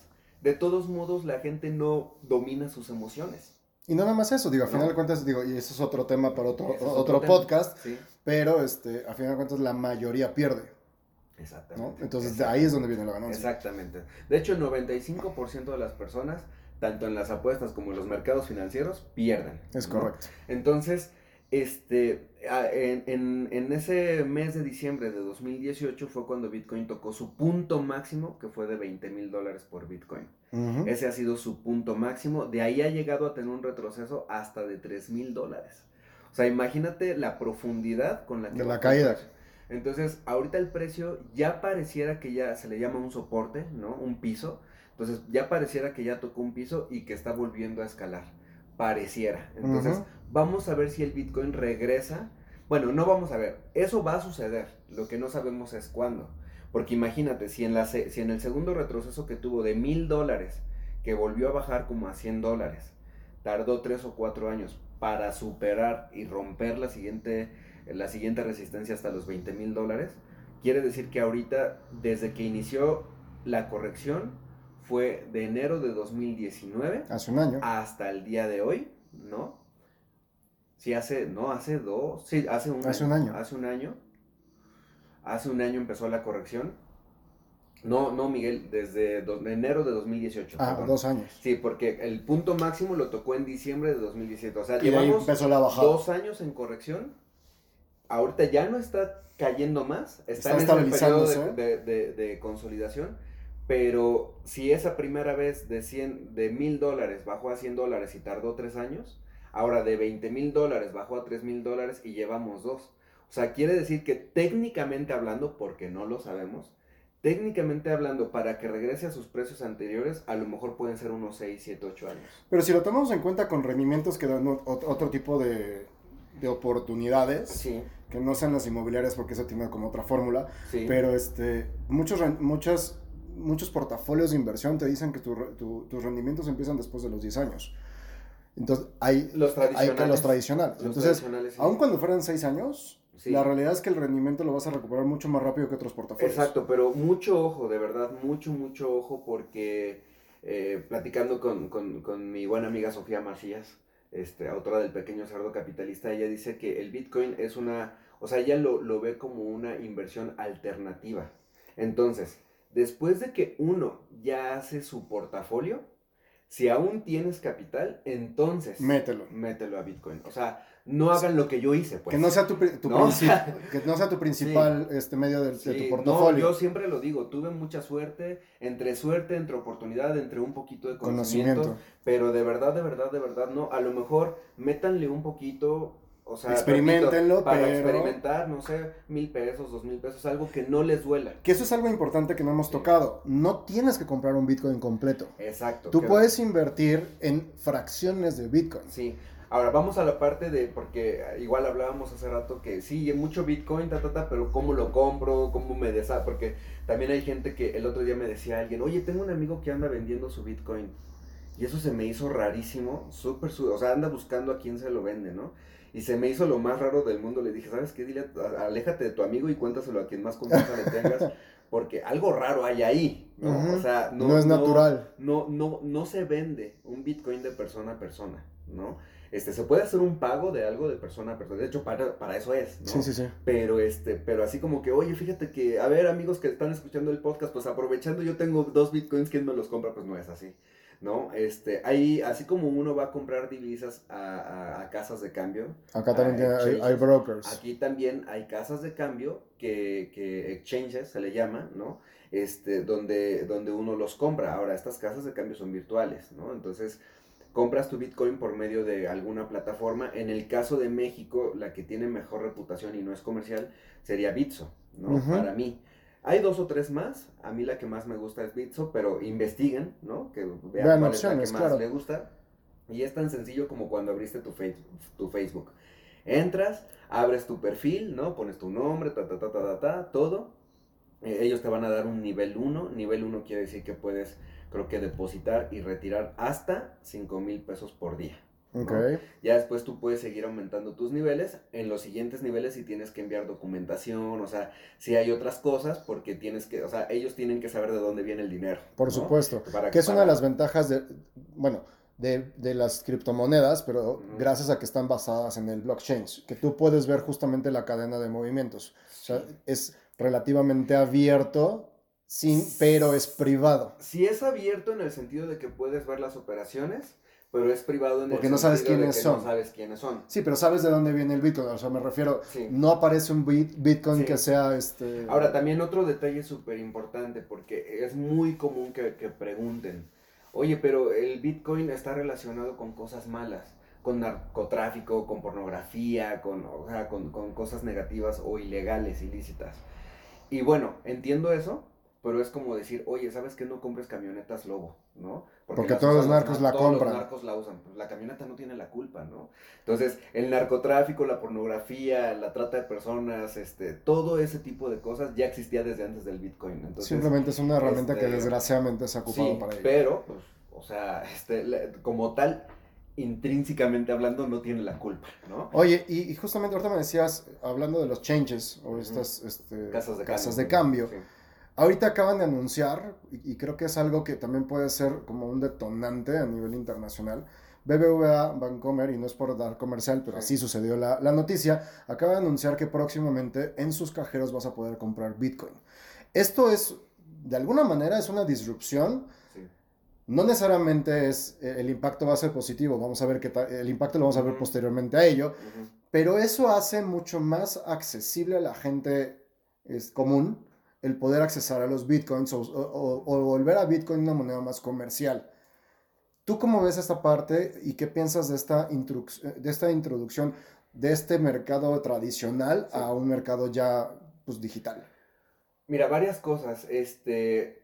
de todos modos la gente no domina sus emociones.
Y no nada más eso, digo, a
No.
final de cuentas, digo, y eso es otro tema para otro, otro, podcast,
Sí,
pero este, a final de cuentas la mayoría pierde, ¿no?
exactamente.
Entonces de ahí es donde viene la ganancia.
Exactamente. De hecho, el 95% de las personas, tanto en las apuestas como en los mercados financieros, pierden.
Es
¿no?
correcto.
Entonces, este, en, en- en ese mes de diciembre de 2018 fue cuando Bitcoin tocó su punto máximo, que fue de 20 mil dólares por Bitcoin. Ese ha sido su punto máximo. De ahí ha llegado a tener un retroceso hasta de 3 mil dólares. O sea, imagínate la profundidad con la que
De la caída.
Entonces, ahorita el precio ya pareciera que ya se le llama un soporte, ¿no? Un piso. Entonces, ya pareciera que ya tocó un piso y que está volviendo a escalar. Pareciera. Entonces, vamos a ver si el Bitcoin regresa. Bueno, no vamos a ver. Eso va a suceder. Lo que no sabemos es cuándo. Porque imagínate, si en, la, si en el segundo retroceso que tuvo de mil dólares, que volvió a bajar como a 100 dólares, tardó tres o cuatro años para superar y romper la siguiente, la siguiente resistencia hasta los 20 mil dólares, quiere decir que ahorita, desde que inició la corrección, fue de enero de 2019
Hace un año.
hasta el día de hoy, ¿no? Sí, hace, no, hace dos, sí, hace un,
Hace un año.
Hace un año. Hace un año empezó la corrección. No, no, Miguel, desde do- enero de 2018.
Ah,
perdón.
dos años.
Sí, porque el punto máximo lo tocó en diciembre de 2017. O sea,
Y de ahí
llevamos
empezó la bajada.
dos años en corrección. Ahorita ya no está cayendo más. Está,
Está
en ese periodo
estabilizándose.
de, de- de- de consolidación. Pero si esa primera vez de 100, de mil dólares bajó a 100 dólares y tardó tres años, ahora de 20 mil dólares bajó a 3 mil dólares y llevamos dos. O sea, quiere decir que técnicamente hablando, porque no lo sabemos, técnicamente hablando, para que regrese a sus precios anteriores, a lo mejor pueden ser unos 6, 7, 8 años.
Pero si lo tomamos en cuenta con rendimientos que dan ot- otro tipo de, de oportunidades,
Sí,
que no sean las inmobiliarias porque eso tiene como otra fórmula,
sí.
pero este, muchos, muchas, muchos portafolios de inversión te dicen que tu tu- tus rendimientos empiezan después de los 10 años. Entonces, hay,
los
hay que los tradicionales.
Los
Entonces,
tradicionales, sí.
aun cuando fueran 6 años,
Sí.
la realidad es que el rendimiento lo vas a recuperar mucho más rápido que otros portafolios.
Exacto, pero mucho ojo, de verdad, mucho, mucho ojo, porque eh, platicando con, con- con mi buena amiga Sofía Macías, este, autora del Pequeño Cerdo Capitalista, ella dice que el Bitcoin es una, o sea, ella lo, lo ve como una inversión alternativa. Entonces, después de que uno ya hace su portafolio, si aún tienes capital, entonces
Mételo.
mételo a Bitcoin. O sea, no hagan lo que yo hice, pues.
Que no sea tu, tu
¿No?
que no sea tu principal este, medio de, de tu
no,
portafolio.
yo siempre lo digo, tuve mucha suerte, entre suerte, entre oportunidad, entre un poquito de conocimiento,
Conocimiento.
pero de verdad, de verdad, de verdad, no, a lo mejor métanle un poquito, o sea,
Experiméntenlo,
repito, para
pero-
experimentar, no sé, mil pesos, dos mil pesos, algo que no les duela.
Que eso es algo importante que no hemos
Sí.
tocado. No tienes que comprar un Bitcoin completo.
Exacto.
Tú puedes invertir en fracciones de Bitcoin.
Sí. Ahora vamos a la parte de, porque igual hablábamos hace rato que sí, mucho Bitcoin, ta, ta, ta, pero ¿cómo lo compro? ¿Cómo me deshago? Porque también hay gente que el otro día me decía alguien, oye, tengo un amigo que anda vendiendo su Bitcoin. Y eso se me hizo rarísimo, súper, o sea, anda buscando a quién se lo vende, ¿no? Y se me hizo lo más raro del mundo. Le dije, ¿sabes qué? Dile, a- aléjate de tu amigo y cuéntaselo a quien más confianza le tengas, porque algo raro hay ahí, ¿no? O sea,
No es natural.
No, no, no se vende un Bitcoin de persona a persona, ¿no? Este, se puede hacer un pago de algo de persona a persona. De hecho, para, para eso es, ¿no?
Sí, sí, sí.
Pero este, pero así como que, oye, fíjate que, a ver, amigos que están escuchando el podcast, pues aprovechando, yo tengo dos bitcoins, ¿quién me los compra? Pues no es así, ¿no? Este, ahí, así como uno va a comprar divisas a, a- a casas de cambio,
Acá también hay, brokers.
aquí también hay casas de cambio que, que exchanges se le llama, ¿no? Este, donde, donde uno los compra. Ahora, estas casas de cambio son virtuales, ¿no? Entonces, compras tu Bitcoin por medio de alguna plataforma. En el caso de México, la que tiene mejor reputación y no es comercial sería Bitso, ¿no? Para mí. Hay dos o tres más. A mí la que más me gusta es Bitso, pero investiguen, ¿no? Que vean,
Vean
cuál es la que más
claro.
le gusta. Y es tan sencillo como cuando abriste tu, tu Facebook. Entras, abres tu perfil, ¿no? Pones tu nombre, ta, ta, ta, ta, ta, ta, todo. Eh, ellos te van a dar un nivel 1. Nivel 1 quiere decir que puedes, creo que, depositar y retirar hasta 5 mil pesos por día. ¿No?
Ok.
Ya después tú puedes seguir aumentando tus niveles. En los siguientes niveles si tienes que enviar documentación, o sea, si hay otras cosas, porque tienes que, o sea, ellos tienen que saber de dónde viene el dinero.
Por
¿no?
supuesto.
Para
Que es una de las ventajas de, bueno, de, de las criptomonedas, pero gracias a que están basadas en el blockchain, que tú puedes ver justamente la cadena de movimientos. O sea, es relativamente abierto, sin, pero es privado.
Si es abierto en el sentido de que puedes ver las operaciones, pero es privado en
Porque
el
no sabes quiénes son.
no sabes quiénes son.
Sí, pero sabes de dónde viene el Bitcoin. O sea, me refiero,
Sí.
no aparece un bit- Bitcoin
Sí.
que sea este.
Ahora, también otro detalle súper importante, porque es muy común que, que pregunten, oye, pero el Bitcoin está relacionado con cosas malas, con narcotráfico, con pornografía, con, o sea, con, con cosas negativas o ilegales, ilícitas. Y bueno, entiendo eso, pero es como decir, oye, ¿sabes qué? No compres camionetas Lobo, ¿no?
Porque todos los narcos
nar-
la
todos
compran.
Los narcos la usan, pues la camioneta no tiene la culpa, ¿no? Entonces, el narcotráfico, la pornografía, la trata de personas, este, todo ese tipo de cosas ya existía desde antes del Bitcoin. Entonces,
Simplemente es una herramienta que
este,
desgraciadamente se ha ocupado
sí,
para ello.
pero, pues, o sea, este, como tal, intrínsecamente hablando, no tiene la culpa, ¿no?
Oye, y, y justamente ahorita me decías, hablando de los changes o estas este,
Casas de
casas
cambio.
de cambio,
Sí.
Ahorita acaban de anunciar, y, y creo que es algo que también puede ser como un detonante a nivel internacional, BBVA Bancomer, y no es por dar comercial, pero
Sí.
así sucedió la, la noticia, acaba de anunciar que próximamente en sus cajeros vas a poder comprar Bitcoin. Esto es, de alguna manera, es una disrupción.
Sí.
No necesariamente es, eh, el impacto va a ser positivo, vamos a ver qué tal, el impacto lo vamos a ver
Ujú.
posteriormente a ello, pero eso hace mucho más accesible a la gente es, común el poder accesar a los bitcoins o, o- o volver a bitcoin una moneda más comercial. ¿Tú cómo ves esta parte y qué piensas de esta, de esta introducción de este mercado tradicional
Sí.
a un mercado ya pues, digital?
Mira, varias cosas. Este,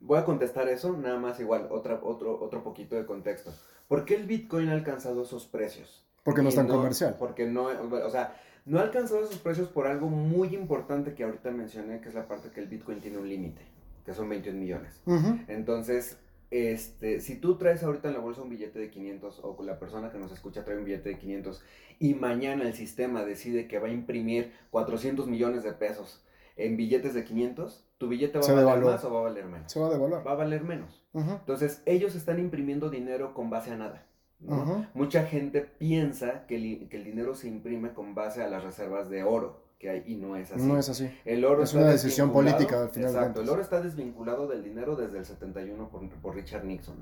voy a contestar eso, nada más igual, otra, otro, otro poquito de contexto. ¿Por qué el Bitcoin ha alcanzado esos precios?
Porque no es tan comercial.
Porque no, o sea, no ha alcanzado esos precios por algo muy importante que ahorita mencioné, que es la parte que el Bitcoin tiene un límite, que son 21 millones. Entonces, este, si tú traes ahorita en la bolsa un billete de 500 o la persona que nos escucha trae un billete de 500 y mañana el sistema decide que va a imprimir 400 millones de pesos en billetes de 500, ¿tu billete va
Se
a valer más o va a valer menos?
Se va a devaluar.
Va a valer menos. Entonces, ellos están imprimiendo dinero con base a nada. Mucha gente piensa que el, que el dinero se imprime con base a las reservas de oro que hay y no es así.
No es así.
El oro
Es una decisión política, al final
Exacto, el oro está desvinculado del dinero desde el 71 por, por Richard Nixon.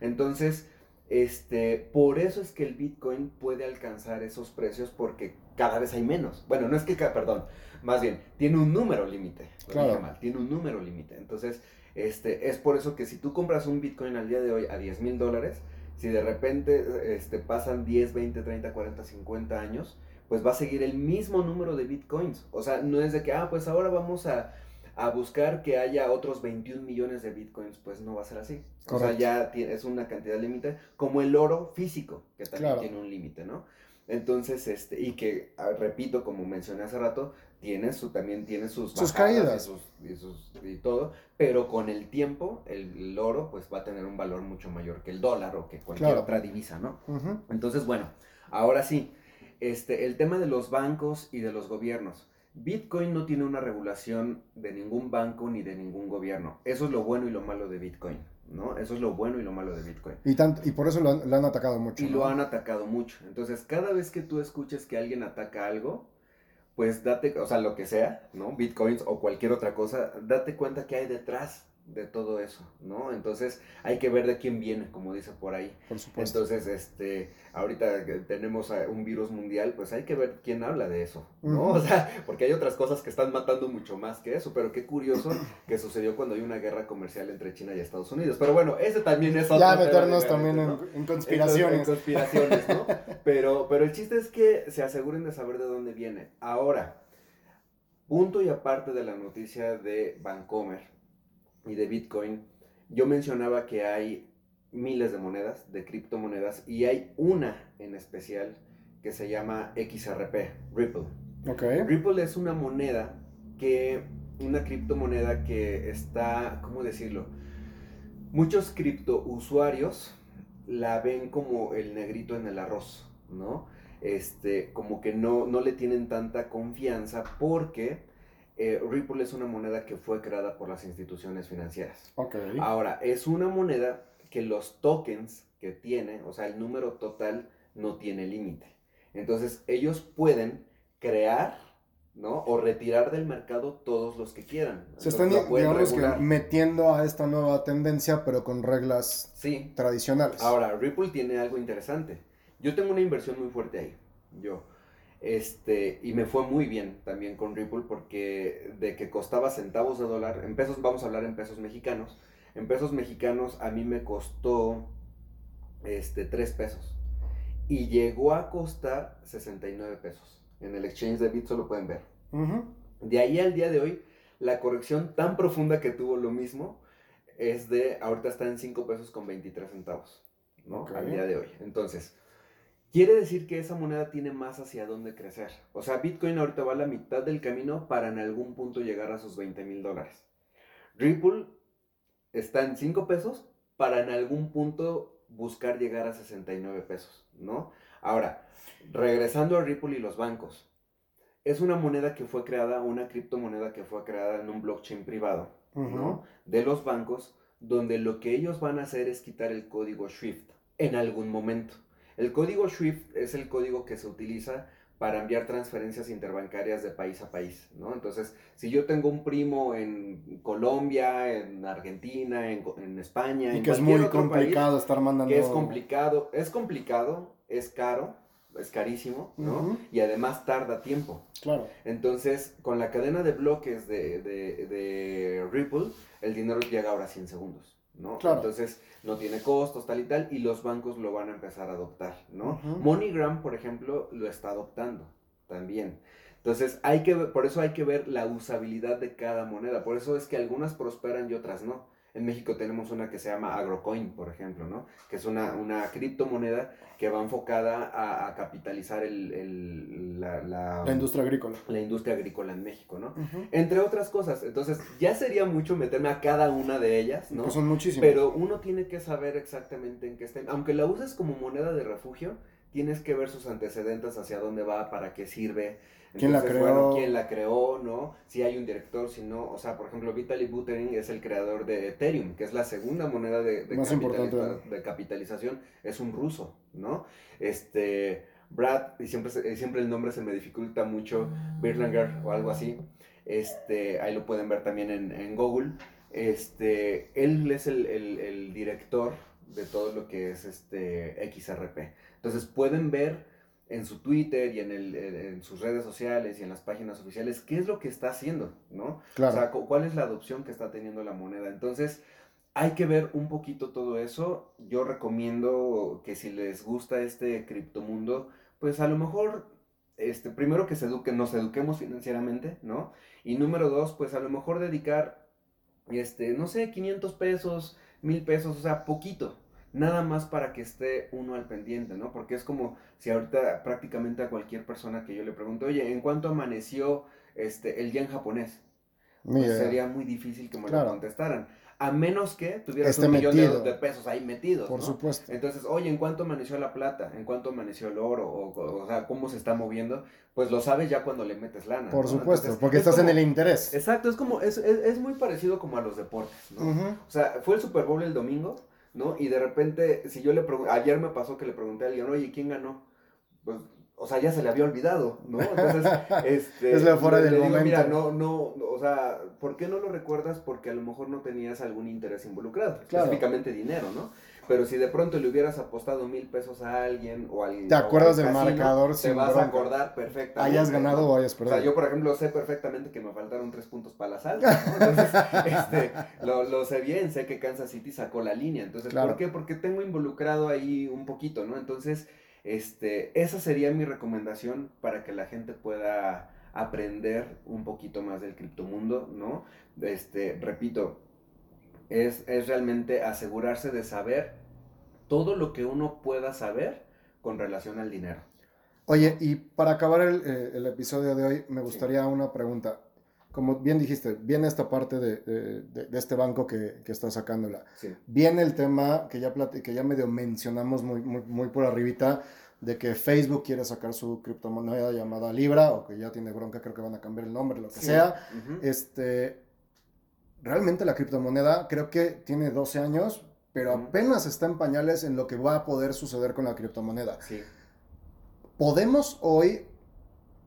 Entonces, este, por eso es que el Bitcoin puede alcanzar esos precios porque cada vez hay menos. Bueno, no es que, perdón, más bien, tiene un número límite.
Claro.
mal, tiene un número límite. Entonces, este, es por eso que si tú compras un Bitcoin al día de hoy a 10 mil dólares, si de repente este, pasan 10, 20, 30, 40, 50 años, pues va a seguir el mismo número de Bitcoins. O sea, no es de que, ah, pues ahora vamos a, a buscar que haya otros 21 millones de Bitcoins. Pues no va a ser así. O sea, ya tiene- es una cantidad límite, como el oro físico, que también
Claro.
tiene un límite, ¿no? Entonces, este, y que, ah, repito, como mencioné hace rato, tiene su, también tiene sus,
Sus caídas.
Y, sus- y sus- y todo, pero con el tiempo, el, el oro, pues va a tener un valor mucho mayor que el dólar o que cualquier
Claro.
otra divisa, ¿no? Entonces, bueno, ahora sí, este, el tema de los bancos y de los gobiernos. Bitcoin no tiene una regulación de ningún banco ni de ningún gobierno. Eso es lo bueno y lo malo de Bitcoin, ¿no? Eso es lo bueno y lo malo de Bitcoin.
Y, tanto, y por eso lo han, lo han atacado mucho.
Y
¿no?
lo han atacado mucho. Entonces, cada vez que tú escuches que alguien ataca algo, pues date, o sea, lo que sea, ¿no? Bitcoins o cualquier otra cosa, date cuenta que hay detrás de todo eso, ¿no? Entonces, hay que ver de quién viene, como dice por ahí.
Por supuesto.
Entonces, este, ahorita que tenemos un virus mundial, pues hay que ver quién habla de eso, ¿no? O sea, porque hay otras cosas que están matando mucho más que eso, pero qué curioso que sucedió cuando hay una guerra comercial entre China y Estados Unidos. Pero bueno, ese también es otro
ya meternos también en,
¿no?
en conspiraciones.
En, conspiraciones, ¿no? Pero, pero el chiste es que se aseguren de saber de dónde viene. Ahora, punto y aparte de la noticia de Bancomer y de Bitcoin, yo mencionaba que hay miles de monedas, de criptomonedas, y hay una en especial que se llama XRP, Ripple.
Ok.
Ripple es una moneda que, una criptomoneda que está, ¿cómo decirlo? Muchos criptousuarios la ven como el negrito en el arroz, ¿no? Este, como que no, no le tienen tanta confianza porque eh, Ripple es una moneda que fue creada por las instituciones financieras. Ahora, es una moneda que los tokens que tiene, o sea, el número total no tiene límite. Entonces, ellos pueden crear, ¿no? O retirar del mercado todos los que quieran.
Se
Entonces,
están, digamos
regular.
que, metiendo a esta nueva tendencia, pero con reglas
Sí.
tradicionales.
Ahora, Ripple tiene algo interesante. Yo tengo una inversión muy fuerte ahí. Yo. Este, y me fue muy bien también con Ripple porque de que costaba centavos de dólar, en pesos, vamos a hablar en pesos mexicanos. En pesos mexicanos a mí me costó este, 3 pesos. Y llegó a costar 69 pesos. En el exchange de Bit lo pueden ver. De ahí al día de hoy, la corrección tan profunda que tuvo lo mismo es de, ahorita está en 5 pesos con 23 centavos, ¿no? Al día de hoy. Entonces, quiere decir que esa moneda tiene más hacia dónde crecer. O sea, Bitcoin ahorita va a la mitad del camino para en algún punto llegar a sus 20 mil dólares. Ripple está en 5 pesos para en algún punto buscar llegar a 69 pesos, ¿no? Ahora, regresando a Ripple y los bancos. Es una moneda que fue creada, una criptomoneda que fue creada en un blockchain privado. ¿no? De los bancos, donde lo que ellos van a hacer es quitar el código SWIFT en algún momento. El código SWIFT es el código que se utiliza para enviar transferencias interbancarias de país a país, ¿no? Entonces, si yo tengo un primo en Colombia, en Argentina, en, en España,
Y
en
que es muy
país,
complicado estar mandando.
que es complicado, es complicado, es caro, es carísimo, ¿no? Y además tarda tiempo.
Claro.
Entonces, con la cadena de bloques de, de- de Ripple, el dinero llega ahora a 100 segundos, ¿no?
Claro.
Entonces, no tiene costos, tal y tal, y los bancos lo van a empezar a adoptar, ¿no?
Ujú.
MoneyGram, por ejemplo, lo está adoptando también. Entonces, hay que, ver- por eso hay que ver la usabilidad de cada moneda. Por eso es que algunas prosperan y otras no. En México tenemos una que se llama Agrocoin, por ejemplo, ¿no? Que es una, una criptomoneda que va enfocada a, a capitalizar el, el- la, la-
La industria agrícola.
la industria agrícola en México, ¿no? Entre otras cosas. Entonces, ya sería mucho meterme a cada una de ellas, ¿no?
Que son muchísimos.
Pero uno tiene que saber exactamente en qué estén. Aunque la uses como moneda de refugio, tienes que ver sus antecedentes, hacia dónde va, para qué sirve.
¿Quién la creó?
Bueno, quién la creó, ¿no? Si hay un director, si no. O sea, por ejemplo, Vitaly Buterin es el creador de Ethereum, que es la segunda moneda de, de
Más
de capitalización. Es un ruso, ¿no? Este. Brad, y siempre, siempre el nombre se me dificulta mucho, Birlanger o algo así. Este, ahí lo pueden ver también en, en Google. Este, él es el, el- el director de todo lo que es este XRP. Entonces pueden ver en su Twitter y en, el, en- sus redes sociales y en las páginas oficiales qué es lo que está haciendo, ¿no?
Claro.
O sea, cu- cuál es la adopción que está teniendo la moneda. Entonces, hay que ver un poquito todo eso. Yo recomiendo que si les gusta este criptomundo, pues a lo mejor, este, primero que se eduquen, nos eduquemos financieramente, ¿no? Y número dos, pues a lo mejor dedicar, este, no sé, 500 pesos, 1000 pesos, o sea, poquito. Nada más para que esté uno al pendiente, ¿no? Porque es como si ahorita prácticamente a cualquier persona que yo le pregunto, oye, ¿en cuánto amaneció este, el yen japonés? Pues
Mira,
sería muy difícil que me
Claro.
lo contestaran. A menos que tuvieras
Esté
un millón de, de pesos ahí metidos.
por
¿no?
supuesto.
Entonces, oye, ¿en cuánto amaneció la plata? ¿En cuánto amaneció el oro? O, o- o sea, ¿cómo se está moviendo? Pues lo sabes ya cuando le metes lana.
Por
¿no?
supuesto,
Entonces,
porque
es
estás en el interés.
Exacto, es como, es, es, es muy parecido como a los deportes, ¿no? O sea, fue el Super Bowl el domingo, ¿no? Y de repente, si yo le pregunto, ayer me pasó que le pregunté a alguien, oye, ¿quién ganó? Pues, o sea, ya se le había olvidado, ¿no? Entonces, este...
Es lo fuera del
digo,
momento.
Mira, no, no, no, o sea, ¿por qué no lo recuerdas? Porque a lo mejor no tenías algún interés involucrado,
Claro.
específicamente dinero, ¿no? Pero si de pronto le hubieras apostado mil pesos a alguien o al...
¿Te
o
acuerdas del marcador
Te vas a acordar perfectamente.
Hayas ganado o hayas
O
perdido.
sea, yo, por ejemplo, sé perfectamente que me faltaron tres puntos para la salsa, ¿no? Entonces, este, lo, lo sé bien, sé que Kansas City sacó la línea. Entonces,
Claro.
¿por qué? Porque tengo involucrado ahí un poquito, ¿no? Entonces, este, esa sería mi recomendación para que la gente pueda aprender un poquito más del criptomundo, ¿no? Este, repito, es, es realmente asegurarse de saber todo lo que uno pueda saber con relación al dinero.
Oye, y para acabar el, eh, el episodio de hoy, me gustaría una pregunta. Como bien dijiste, viene esta parte de, de- de- este banco que, que está sacándola.
Sí.
Viene el tema que ya, que ya medio mencionamos muy, muy, muy por arribita, de que Facebook quiere sacar su criptomoneda llamada Libra, o que ya tiene bronca, creo que van a cambiar el nombre, lo que
Sí.
sea.
Ujú.
Este, realmente la criptomoneda creo que tiene 12 años, pero apenas está en pañales en lo que va a poder suceder con la criptomoneda.
Sí.
¿Podemos hoy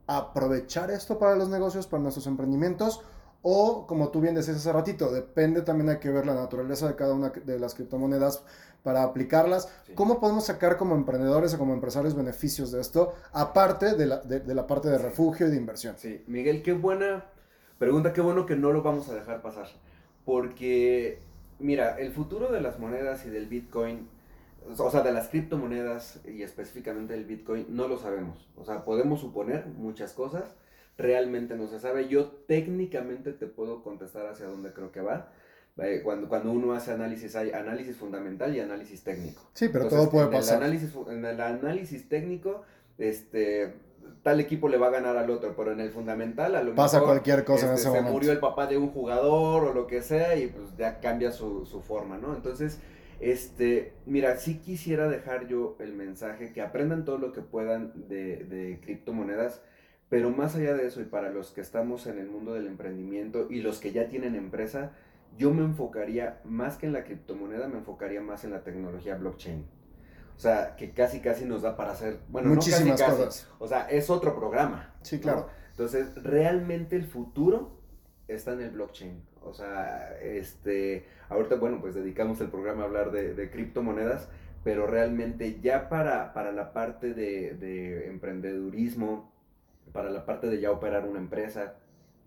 aprovechar esto para los negocios, para nuestros emprendimientos? O, como tú bien decías hace ratito, depende también hay que ver la naturaleza de cada una de las criptomonedas para aplicarlas.
Sí.
¿Cómo podemos sacar como emprendedores o como empresarios beneficios de esto, aparte de la, de- de la parte de refugio y de inversión?
Sí, Miguel, qué buena pregunta, qué bueno que no lo vamos a dejar pasar. Porque, mira, el futuro de las monedas y del Bitcoin, o sea, de las criptomonedas y específicamente del Bitcoin, no lo sabemos. O sea, podemos suponer muchas cosas, realmente no se sabe. Yo técnicamente te puedo contestar hacia dónde creo que va. Eh, Cuando, cuando uno hace análisis, hay análisis fundamental y análisis técnico.
Sí, pero
Entonces,
todo puede
en el
pasar.
análisis, en el análisis técnico, este, tal equipo le va a ganar al otro, pero en el fundamental a lo
Pasa
mejor
cualquier cosa en
este,
ese
se
momento.
murió el papá de un jugador o lo que sea y pues ya cambia su, su forma, ¿no? Entonces, este, mira, sí quisiera dejar yo el mensaje que aprendan todo lo que puedan de, de criptomonedas, pero más allá de eso y para los que estamos en el mundo del emprendimiento y los que ya tienen empresa, yo me enfocaría más que en la criptomoneda, me enfocaría más en la tecnología blockchain. O sea, que casi casi nos da para hacer, bueno,
Muchísimas
no casi, casi,
cosas.
o sea, es otro programa.
Sí,
¿no?
claro.
Entonces, realmente el futuro está en el blockchain. O sea, este, ahorita, bueno, pues dedicamos el programa a hablar de, de criptomonedas, pero realmente ya para, para la parte de, de emprendedurismo, para la parte de ya operar una empresa,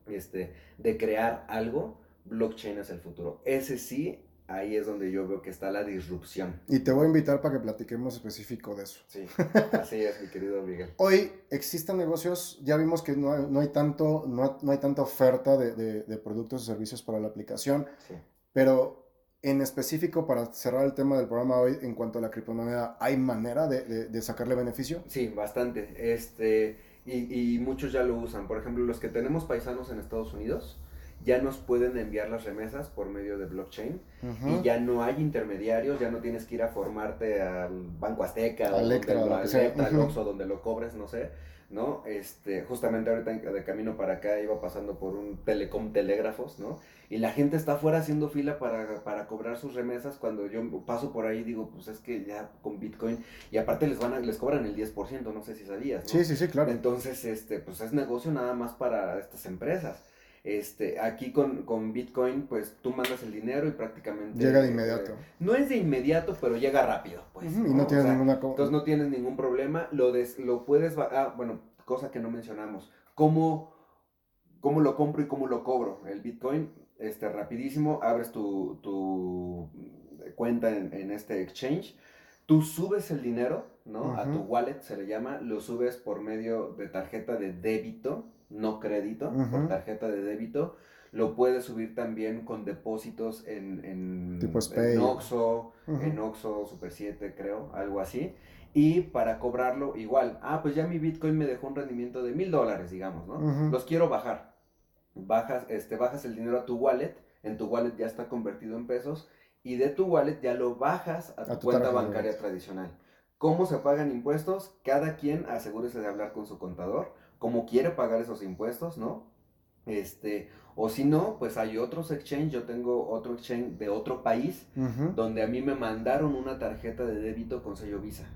este, de crear algo, blockchain es el futuro. Ese sí, ahí es donde yo veo que está la disrupción.
Y te voy a invitar para que platiquemos específico de eso.
Sí, así es, mi querido Miguel.
Hoy existen negocios, ya vimos que no hay, no hay tanto, no, no hay tanta oferta de, de, de productos y servicios para la aplicación,
Sí.
pero en específico, para cerrar el tema del programa hoy, en cuanto a la criptomoneda, ¿hay manera de, de- de sacarle beneficio?
Sí, bastante. Este, y, y muchos ya lo usan. Por ejemplo, los que tenemos paisanos en Estados Unidos ya nos pueden enviar las remesas por medio de blockchain y ya no hay intermediarios, ya no tienes que ir a formarte al Banco Azteca o donde lo. Electra, donde lo cobres, no sé, ¿no? Este, justamente ahorita de camino para acá iba pasando por un telecom telégrafos, ¿no? Y la gente está afuera haciendo fila para, para cobrar sus remesas cuando yo paso por ahí digo, pues es que ya con Bitcoin y aparte les van a, les cobran el 10%, no sé si sabías, ¿no?
Sí, sí, sí, claro.
Entonces, este, pues es negocio nada más para estas empresas. Este, aquí con, con Bitcoin, pues tú mandas el dinero y prácticamente...
Llega de inmediato.
eh, no es de inmediato, pero llega rápido, pues.
Ujú, y no
O
tienes
sea,
ninguna... co-
Entonces no tienes ningún problema, lo, des- lo puedes... Ah, bueno, cosa que no mencionamos. ¿Cómo, ¿Cómo lo compro y cómo lo cobro? El Bitcoin, este, rapidísimo, abres tu, tu cuenta en, en este exchange, tú subes el dinero, ¿no? A tu wallet se le llama, lo subes por medio de tarjeta de débito, no crédito, por tarjeta de débito. Lo puedes subir también con depósitos en, en,
Tipo
en
Ujú.
en Oxxo, Super 7, creo, algo así. Y para cobrarlo, igual. Ah, pues ya mi Bitcoin me dejó un rendimiento de mil dólares, digamos, ¿no? Los quiero bajar. Bajas, este, bajas el dinero a tu wallet. En tu wallet ya está convertido en pesos. Y de tu wallet ya lo bajas a tu,
A tu
cuenta bancaria tradicional. ¿Cómo se pagan impuestos? Cada quien asegúrese de hablar con su contador. ¿Cómo quiere pagar esos impuestos, no? Este, o si no, pues hay otros exchange. Yo tengo otro exchange de otro país donde a mí me mandaron una tarjeta de débito con sello Visa.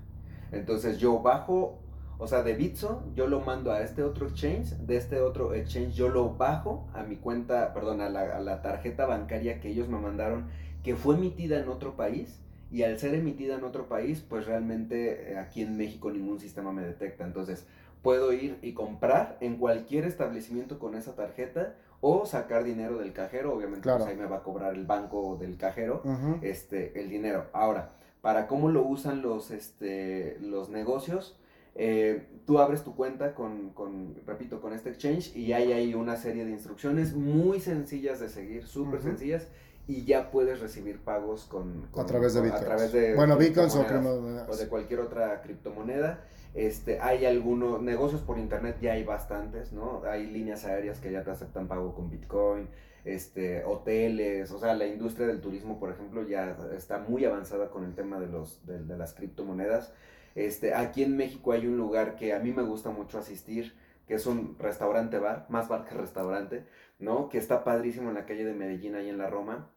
Entonces yo bajo, o sea, de Bitso, yo lo mando a este otro exchange, de este otro exchange yo lo bajo a mi cuenta, perdón, a la, a la tarjeta bancaria que ellos me mandaron, que fue emitida en otro país. Y al ser emitida en otro país, pues realmente eh, aquí en México ningún sistema me detecta. Entonces puedo ir y comprar en cualquier establecimiento con esa tarjeta o sacar dinero del cajero. Obviamente,
Claro.
pues ahí me va a cobrar el banco del cajero
Ujú.
este, el dinero. Ahora, para cómo lo usan los, este, los negocios, eh, tú abres tu cuenta con, con, repito, con este exchange y hay ahí una serie de instrucciones muy sencillas de seguir, súper
Ujú.
sencillas, y ya puedes recibir pagos con,
A
con-
través de bitcoins.
A través de
bueno, bitcoins o
o de cualquier otra criptomoneda. Este, hay algunos negocios por internet, ya hay bastantes, ¿no? Hay líneas aéreas que ya te aceptan pago con Bitcoin, este, hoteles, o sea, la industria del turismo, por ejemplo, ya está muy avanzada con el tema de, los, de, las criptomonedas. Este, aquí en México hay un lugar que a mí me gusta mucho asistir, que es un restaurante bar, más bar que restaurante, ¿no? Que está padrísimo en la calle de Medellín, ahí en la Roma,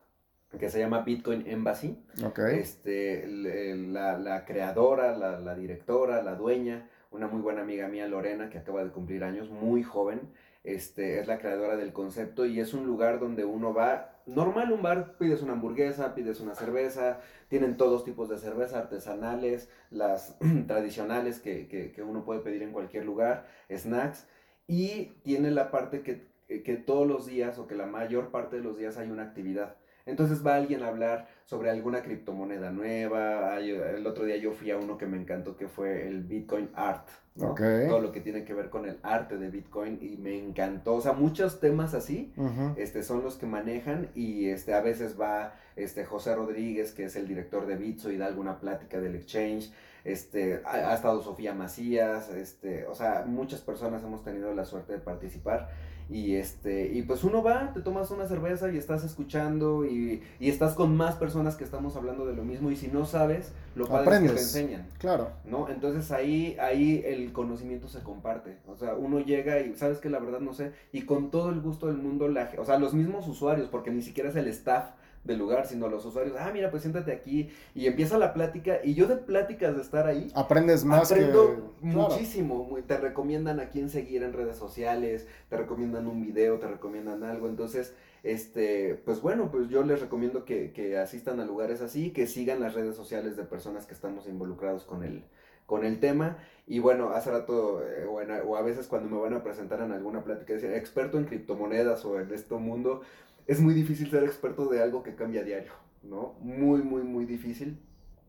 que se llama Bitcoin Embassy
Ok.
este, la, la creadora, la, la directora, la dueña, una muy buena amiga mía, Lorena, que acaba de cumplir años, muy joven, este, es la creadora del concepto y es un lugar donde uno va, normal un bar, pides una hamburguesa, pides una cerveza, tienen todos tipos de cerveza, artesanales, las tradicionales que, que, que uno puede pedir en cualquier lugar, snacks, y tiene la parte que, que todos los días o que la mayor parte de los días hay una actividad. Entonces va alguien a hablar sobre alguna criptomoneda nueva. el otro día yo fui a uno que me encantó que fue el Bitcoin Art. ¿no? Todo lo que tiene que ver con el arte de Bitcoin y me encantó. O sea, muchos temas así este, son los que manejan y este, a veces va este, José Rodríguez, que es el director de Bitso y da alguna plática del exchange. Este, ha, ha estado Sofía Macías, este, o sea, muchas personas hemos tenido la suerte de participar y este, y pues uno va, te tomas una cerveza y estás escuchando y, y estás con más personas que estamos hablando de lo mismo y si no sabes, lo padre es que te
Aprendes.
enseñan.
Claro.
¿no? Entonces ahí, ahí el conocimiento se comparte. O sea, uno llega y sabes que la verdad no sé, y con todo el gusto del mundo, la, o sea, los mismos usuarios, porque ni siquiera es el staff del lugar, sino los usuarios, ah, mira, pues siéntate aquí, y empieza la plática, y yo de pláticas de estar ahí,
Aprendes más
aprendo
que...
Muchísimo, te recomiendan a quién seguir en redes sociales, te recomiendan un video, te recomiendan algo, entonces, este, pues bueno, pues yo les recomiendo que, que asistan a lugares así, que sigan las redes sociales de personas que estamos involucrados con el, con el tema. Y bueno, hace rato, eh, o, en- o a veces cuando me van a presentar en alguna plática, decir, experto en criptomonedas o en este mundo, es muy difícil ser experto de algo que cambia a diario, ¿no? Muy, muy, muy difícil.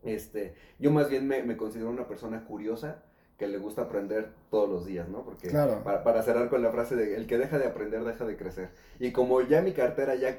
Este, yo más bien me, me considero una persona curiosa que le gusta aprender todos los días, ¿no? Porque
Claro.
para, para cerrar con la frase de el que deja de aprender deja de crecer. Y como ya mi cartera ya,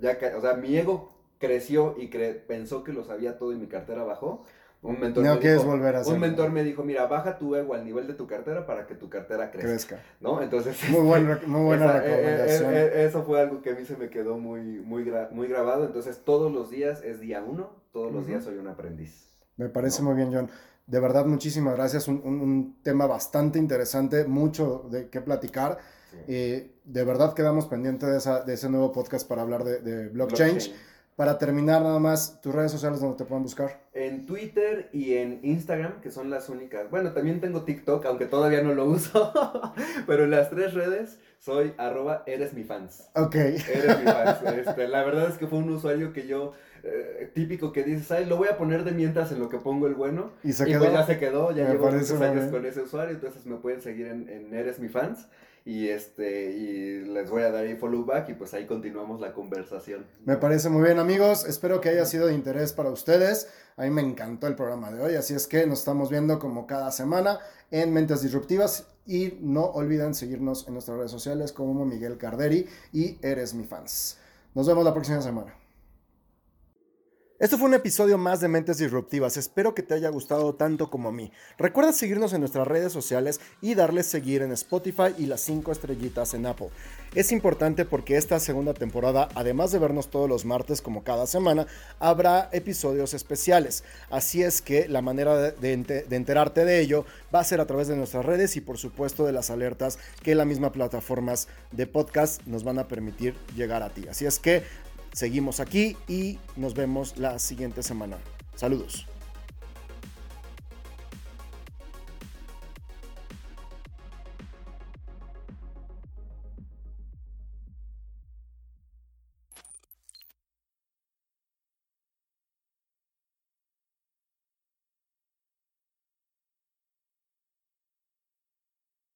ya o sea, mi ego creció y cre- pensó que lo sabía todo y mi cartera bajó, un mentor,
No
me dijo,
volver a hacerlo.
un mentor me dijo, mira, baja tu ego al nivel de tu cartera para que tu cartera crezca,
Crezca.
¿no? Entonces,
Muy, buen rec- muy buena
esa- eh, eh,
recomendación.
eh, eh, eso fue algo que a mí se me quedó muy, muy, gra- muy grabado. Entonces, todos los días es día uno, todos los días soy un aprendiz.
Me parece
No.
muy bien, John. De verdad, muchísimas gracias. Un, un- un tema bastante interesante, mucho de qué platicar.
Sí.
Y de verdad quedamos pendientes de, esa- de ese nuevo podcast para hablar de, de blockchain. Para terminar, nada más, tus redes sociales donde te puedan buscar.
En Twitter y en Instagram, que son las únicas. Bueno, también tengo TikTok, aunque todavía no lo uso. pero en las tres redes soy arroba eres mi fans.
Ok.
Eres mi fans. Este, la verdad es que fue un usuario que yo, eh, típico que dices, ay, lo voy a poner de mientras en lo que pongo el bueno.
Y se
y
quedó.
pues ya se quedó, ya
Me
llevo muchos años
bien.
con ese usuario, entonces me pueden seguir en, en Eres mi fans. Y este, y les voy a dar ahí follow back y pues ahí continuamos la conversación.
Me parece muy bien, amigos. Espero que haya sido de interés para ustedes. A mí me encantó el programa de hoy, así es que nos estamos viendo como cada semana en Mentes Disruptivas. Y no olviden seguirnos en nuestras redes sociales como Miguel Carderi y Eres mi fans. Nos vemos la próxima semana. Esto fue un episodio más de Mentes Disruptivas. Espero que te haya gustado tanto como a mí. Recuerda seguirnos en nuestras redes sociales y darle seguir en Spotify y las 5 estrellitas en Apple. Es importante porque esta segunda temporada, además de vernos todos los martes como cada semana, habrá episodios especiales. Así es que la manera de enterarte de ello va a ser a través de nuestras redes y por supuesto de las alertas que las mismas plataformas de podcast nos van a permitir llegar a ti. Así es que seguimos aquí y nos vemos la siguiente semana. Saludos.